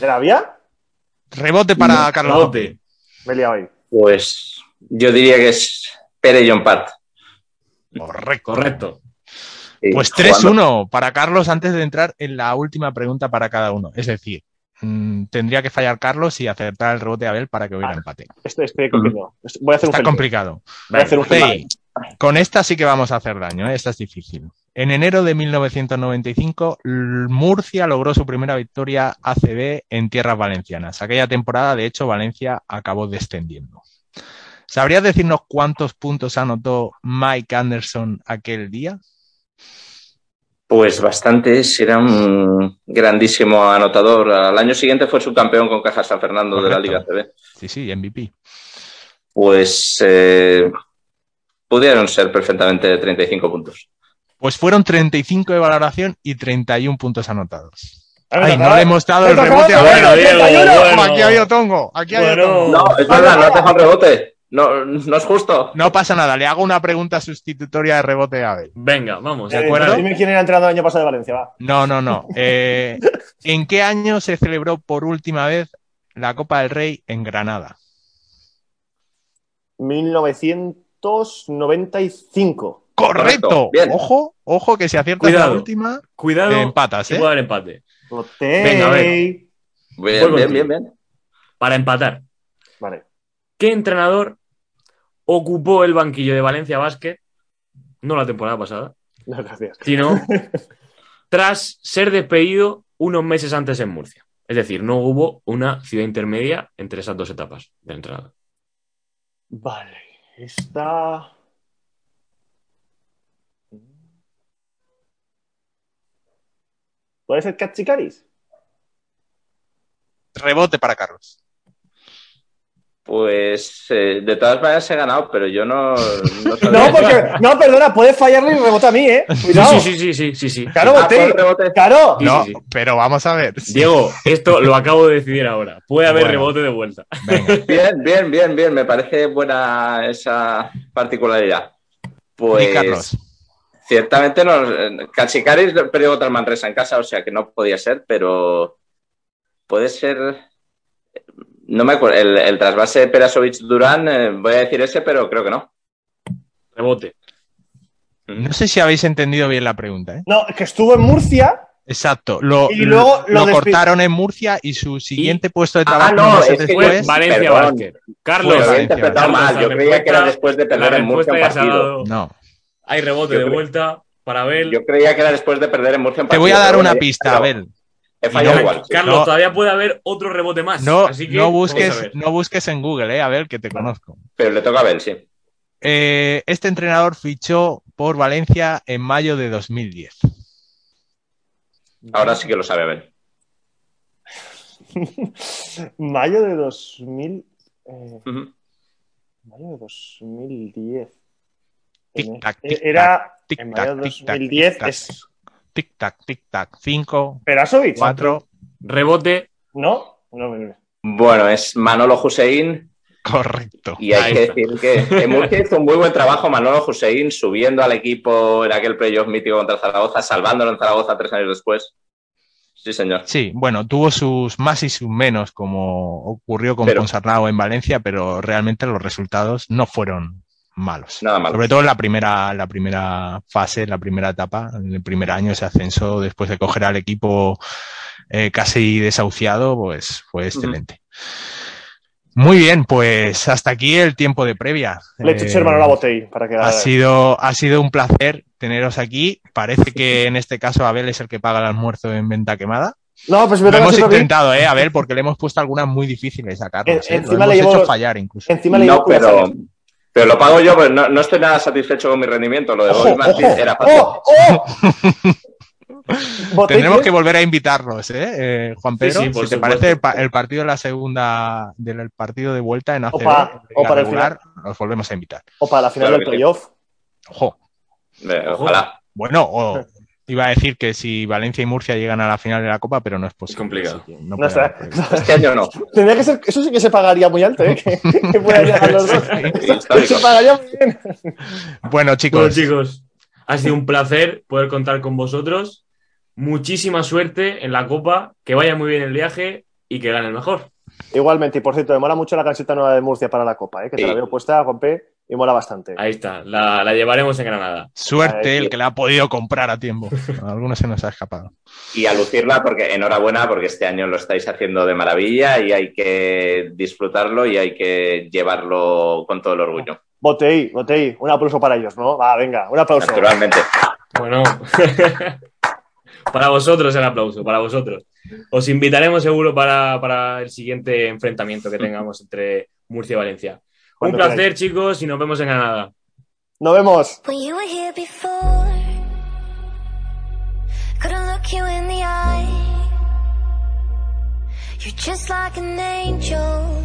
¿Era Vía? Rebote para Carlos. Rebote. Me he liado ahí. Pues yo diría que es Pere John Pat. Correcto. Correcto. Sí, Pues jugando. 3-1 para Carlos antes de entrar en la última pregunta para cada uno. Es decir, mm, tendría que fallar Carlos y acertar el rebote a Abel para que hubiera Ah. empate. Estoy, estoy cogiendo. Voy a hacer un Está gel. complicado. Voy a hacer un con esta sí que vamos a hacer daño, ¿eh? esta es difícil. En enero de 1995, l- Murcia logró su primera victoria ACB en tierras valencianas. Aquella temporada, de hecho, Valencia acabó descendiendo. ¿Sabrías decirnos cuántos puntos anotó Mike Anderson aquel día? Pues bastantes, era un grandísimo anotador. Al año siguiente fue subcampeón con Caja San Fernando de la. Liga CB. Sí, sí, MVP. Pues eh, pudieron ser perfectamente 35 puntos. Pues fueron 35 de valoración y 31 puntos anotados. Ay, no le hemos dado el rebote a Diego, 31. bueno. Aquí había tongo, aquí Bueno. tongo. No, es verdad, no has dejado un rebote. No, no es justo. No pasa nada, le hago una pregunta sustitutoria de rebote a Abel. Venga, vamos. Eh, ¿De acuerdo? Dime quién era entrenador el año pasado de Valencia, va. No, no, no. Eh, ¿En qué año se celebró por última vez la Copa del Rey en Granada? 1995. Correcto. Correcto, bien. Ojo, ojo que si aciertas Cuidado. la última, Cuidado. empatas, ¿eh? puede haber empate. Venga, a ver. Bien, Voy bien, bien, bien. Para empatar. ¿Qué entrenador ocupó el banquillo de Valencia Basket? No la temporada pasada, [LAUGHS] No, gracias. sino [LAUGHS] tras ser despedido unos meses antes en Murcia. Es decir, no hubo una ciudad intermedia entre esas dos etapas de entrada. Vale. Esta. ¿Puede ser Katsikaris? Rebote para Carlos. Pues eh, de todas maneras he ganado, pero yo no. No, [LAUGHS] No, porque. No, perdona, puede fallarle y rebota a mí, ¿eh? Sí, Cuidado. sí, sí, sí, sí, sí, sí. Claro, Ah, Botey. ¿puedo rebote? Claro. No, sí, sí. pero vamos a ver. Diego, esto lo acabo de decidir ahora. Puede haber Bueno. rebote de vuelta. Venga. [LAUGHS] Bien, bien, bien, bien. Me parece buena esa particularidad. Pues. Carlos. Ciertamente no. Cachicaris perdió contra el Manresa en casa, o sea que no podía ser, pero puede ser. No me acuerdo. El, el trasvase Perasovic Durán, eh, voy a decir ese, pero creo que no. Rebote. No sé si habéis entendido bien la pregunta, ¿eh? No, que estuvo en Murcia. Exacto. Lo, Y luego lo cortaron en Murcia y su siguiente puesto de Ah, trabajo no, meses es que después. fue- Valencia. Carlos, Valencia, interpretado Carlos, mal. Yo creía que era después de perder en Murcia un partido. No. Hay rebote Yo de vuelta para Abel. Yo creía que era después de perder en Murcia un Te partido. voy a dar una pista, pero Abel. He fallado no- igual. Carlos, No. todavía puede haber otro rebote más. No, así que no, a busques, ver. no busques en Google, ¿eh? Abel, que te conozco. Pero le toca a Abel, sí. Eh, este entrenador fichó por Valencia en mayo de 2010. Ahora sí que lo sabe Abel. [LAUGHS] Mayo de 2000. eh, Ujú. mayo de 2010. Tic, tac, Eh, tic, Era. tic, en tac, mayo de tic, tac, 2010 tic, tac. es. Tic-tac, tic-tac. 5, Perasovic. 4. Rebote. ¿No? No, no, no. Bueno, es Manolo Hussein Correcto. y hay que decir que Murcia hizo un muy buen trabajo Manolo Hussein subiendo al equipo en aquel playoff mítico contra Zaragoza, salvándolo en Zaragoza tres años después. Sí, señor. Sí, bueno, tuvo sus más y sus menos, como ocurrió con Pero- Ponsarnau en Valencia, pero realmente los resultados no fueron malos. Nada malo. Sobre todo en la primera, la primera fase, la primera etapa, en el primer año, ese ascenso, después de coger al equipo eh, casi desahuciado, pues fue excelente. Muy bien, pues hasta aquí el tiempo de previa. Le he hecho Eh, echar mano a la botella para que ha sido, ha sido un placer teneros aquí. Parece que en este caso Abel es el que paga el almuerzo en venta quemada. No, pues me Lo hemos a intentado, ¿eh, Abel? Porque le hemos puesto algunas muy difíciles a Carlos. En- ¿eh? Lo encima hemos le llevo- hecho fallar incluso. Encima le No, pero. Pero lo pago yo, pero no, no estoy nada satisfecho con mi rendimiento. Lo de ¡Ojo, Bobby Martín era fácil. ¡Oh, [LAUGHS] oh! Tendremos que volver a invitarlos, ¿eh? Eh, Juan Pedro. sí, si te parece el, pa- el partido de la segunda, del partido de vuelta en ACB, o para el regular, los volvemos a invitar. O para la final Claro del playoff. Ojo. Eh, Ojalá. Bueno, o iba a decir que si Valencia y Murcia llegan a la final de la Copa, pero no es posible. complicado. así que No no está. Este año no. Tendría que ser, eso sí que se pagaría muy alto, ¿eh? Que, que pueda llegar los dos. Se pagaría muy bien. Bueno, chicos, Bueno, chicos, ha sido un placer poder contar con vosotros. Muchísima suerte en la Copa, que vaya muy bien el viaje y que gane el mejor. Igualmente, y por cierto, me mola mucho la camiseta nueva de Murcia para la Copa, ¿eh? que te Sí. la veo puesta, Juan P, y mola bastante. Ahí está, la, la llevaremos en Granada. suerte el que le ha podido comprar a tiempo. [LAUGHS] A algunos se nos ha escapado. Y a lucirla, porque enhorabuena, porque este año lo estáis haciendo de maravilla y hay que disfrutarlo y hay que llevarlo con todo el orgullo. Botei, Botei, un aplauso para ellos, ¿no? Va, venga, un aplauso. Naturalmente. Bueno, [LAUGHS] para vosotros el aplauso, para vosotros. Os invitaremos seguro para, para el siguiente enfrentamiento que tengamos entre Murcia y Valencia. Un placer, queráis. chicos, y nos vemos en Granada. Nos vemos. When you were here before, couldn't look you in the eye. You're just like an angel.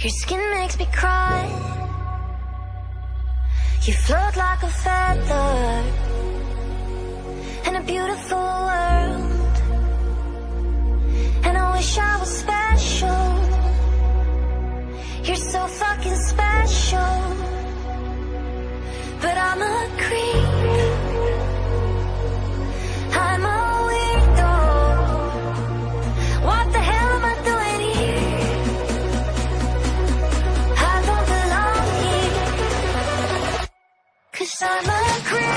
Your skin makes me cry. You float like a feather in a beautiful so fucking special. But I'm a creep. I'm a weirdo. What the hell am I doing here? I don't belong here. Cause I'm a creep.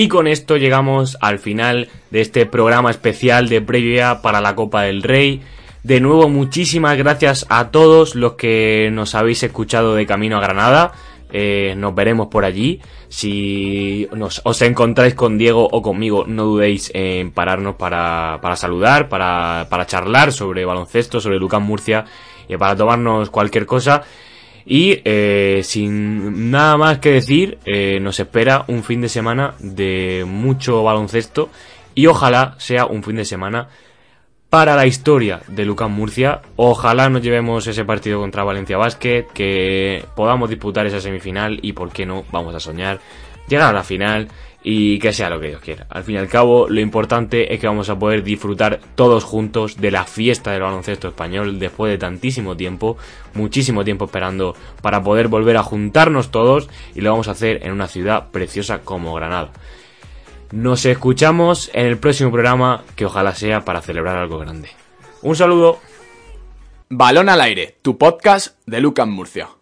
Y con esto llegamos al final de este programa especial de previa para la Copa del Rey. De nuevo, muchísimas gracias a todos los que nos habéis escuchado de camino a Granada. Eh, nos veremos por allí. Si os encontráis con Diego o conmigo, no dudéis en pararnos para, para saludar, para, para charlar sobre baloncesto, sobre Lucas Murcia y para tomarnos cualquier cosa. Y eh, sin nada más que decir, eh, nos espera un fin de semana de mucho baloncesto y ojalá sea un fin de semana para la historia de Lucas Murcia. Ojalá nos llevemos ese partido contra Valencia Basket, que podamos disputar esa semifinal y, por qué no, vamos a soñar, llegar a la final y que sea lo que Dios quiera. Al fin y al cabo, lo importante es que vamos a poder disfrutar todos juntos de la fiesta del baloncesto español después de tantísimo tiempo, muchísimo tiempo esperando para poder volver a juntarnos todos y lo vamos a hacer en una ciudad preciosa como Granada. Nos escuchamos en el próximo programa que ojalá sea para celebrar algo grande. Un saludo. Balón al aire, tu podcast de Lucas Murcia.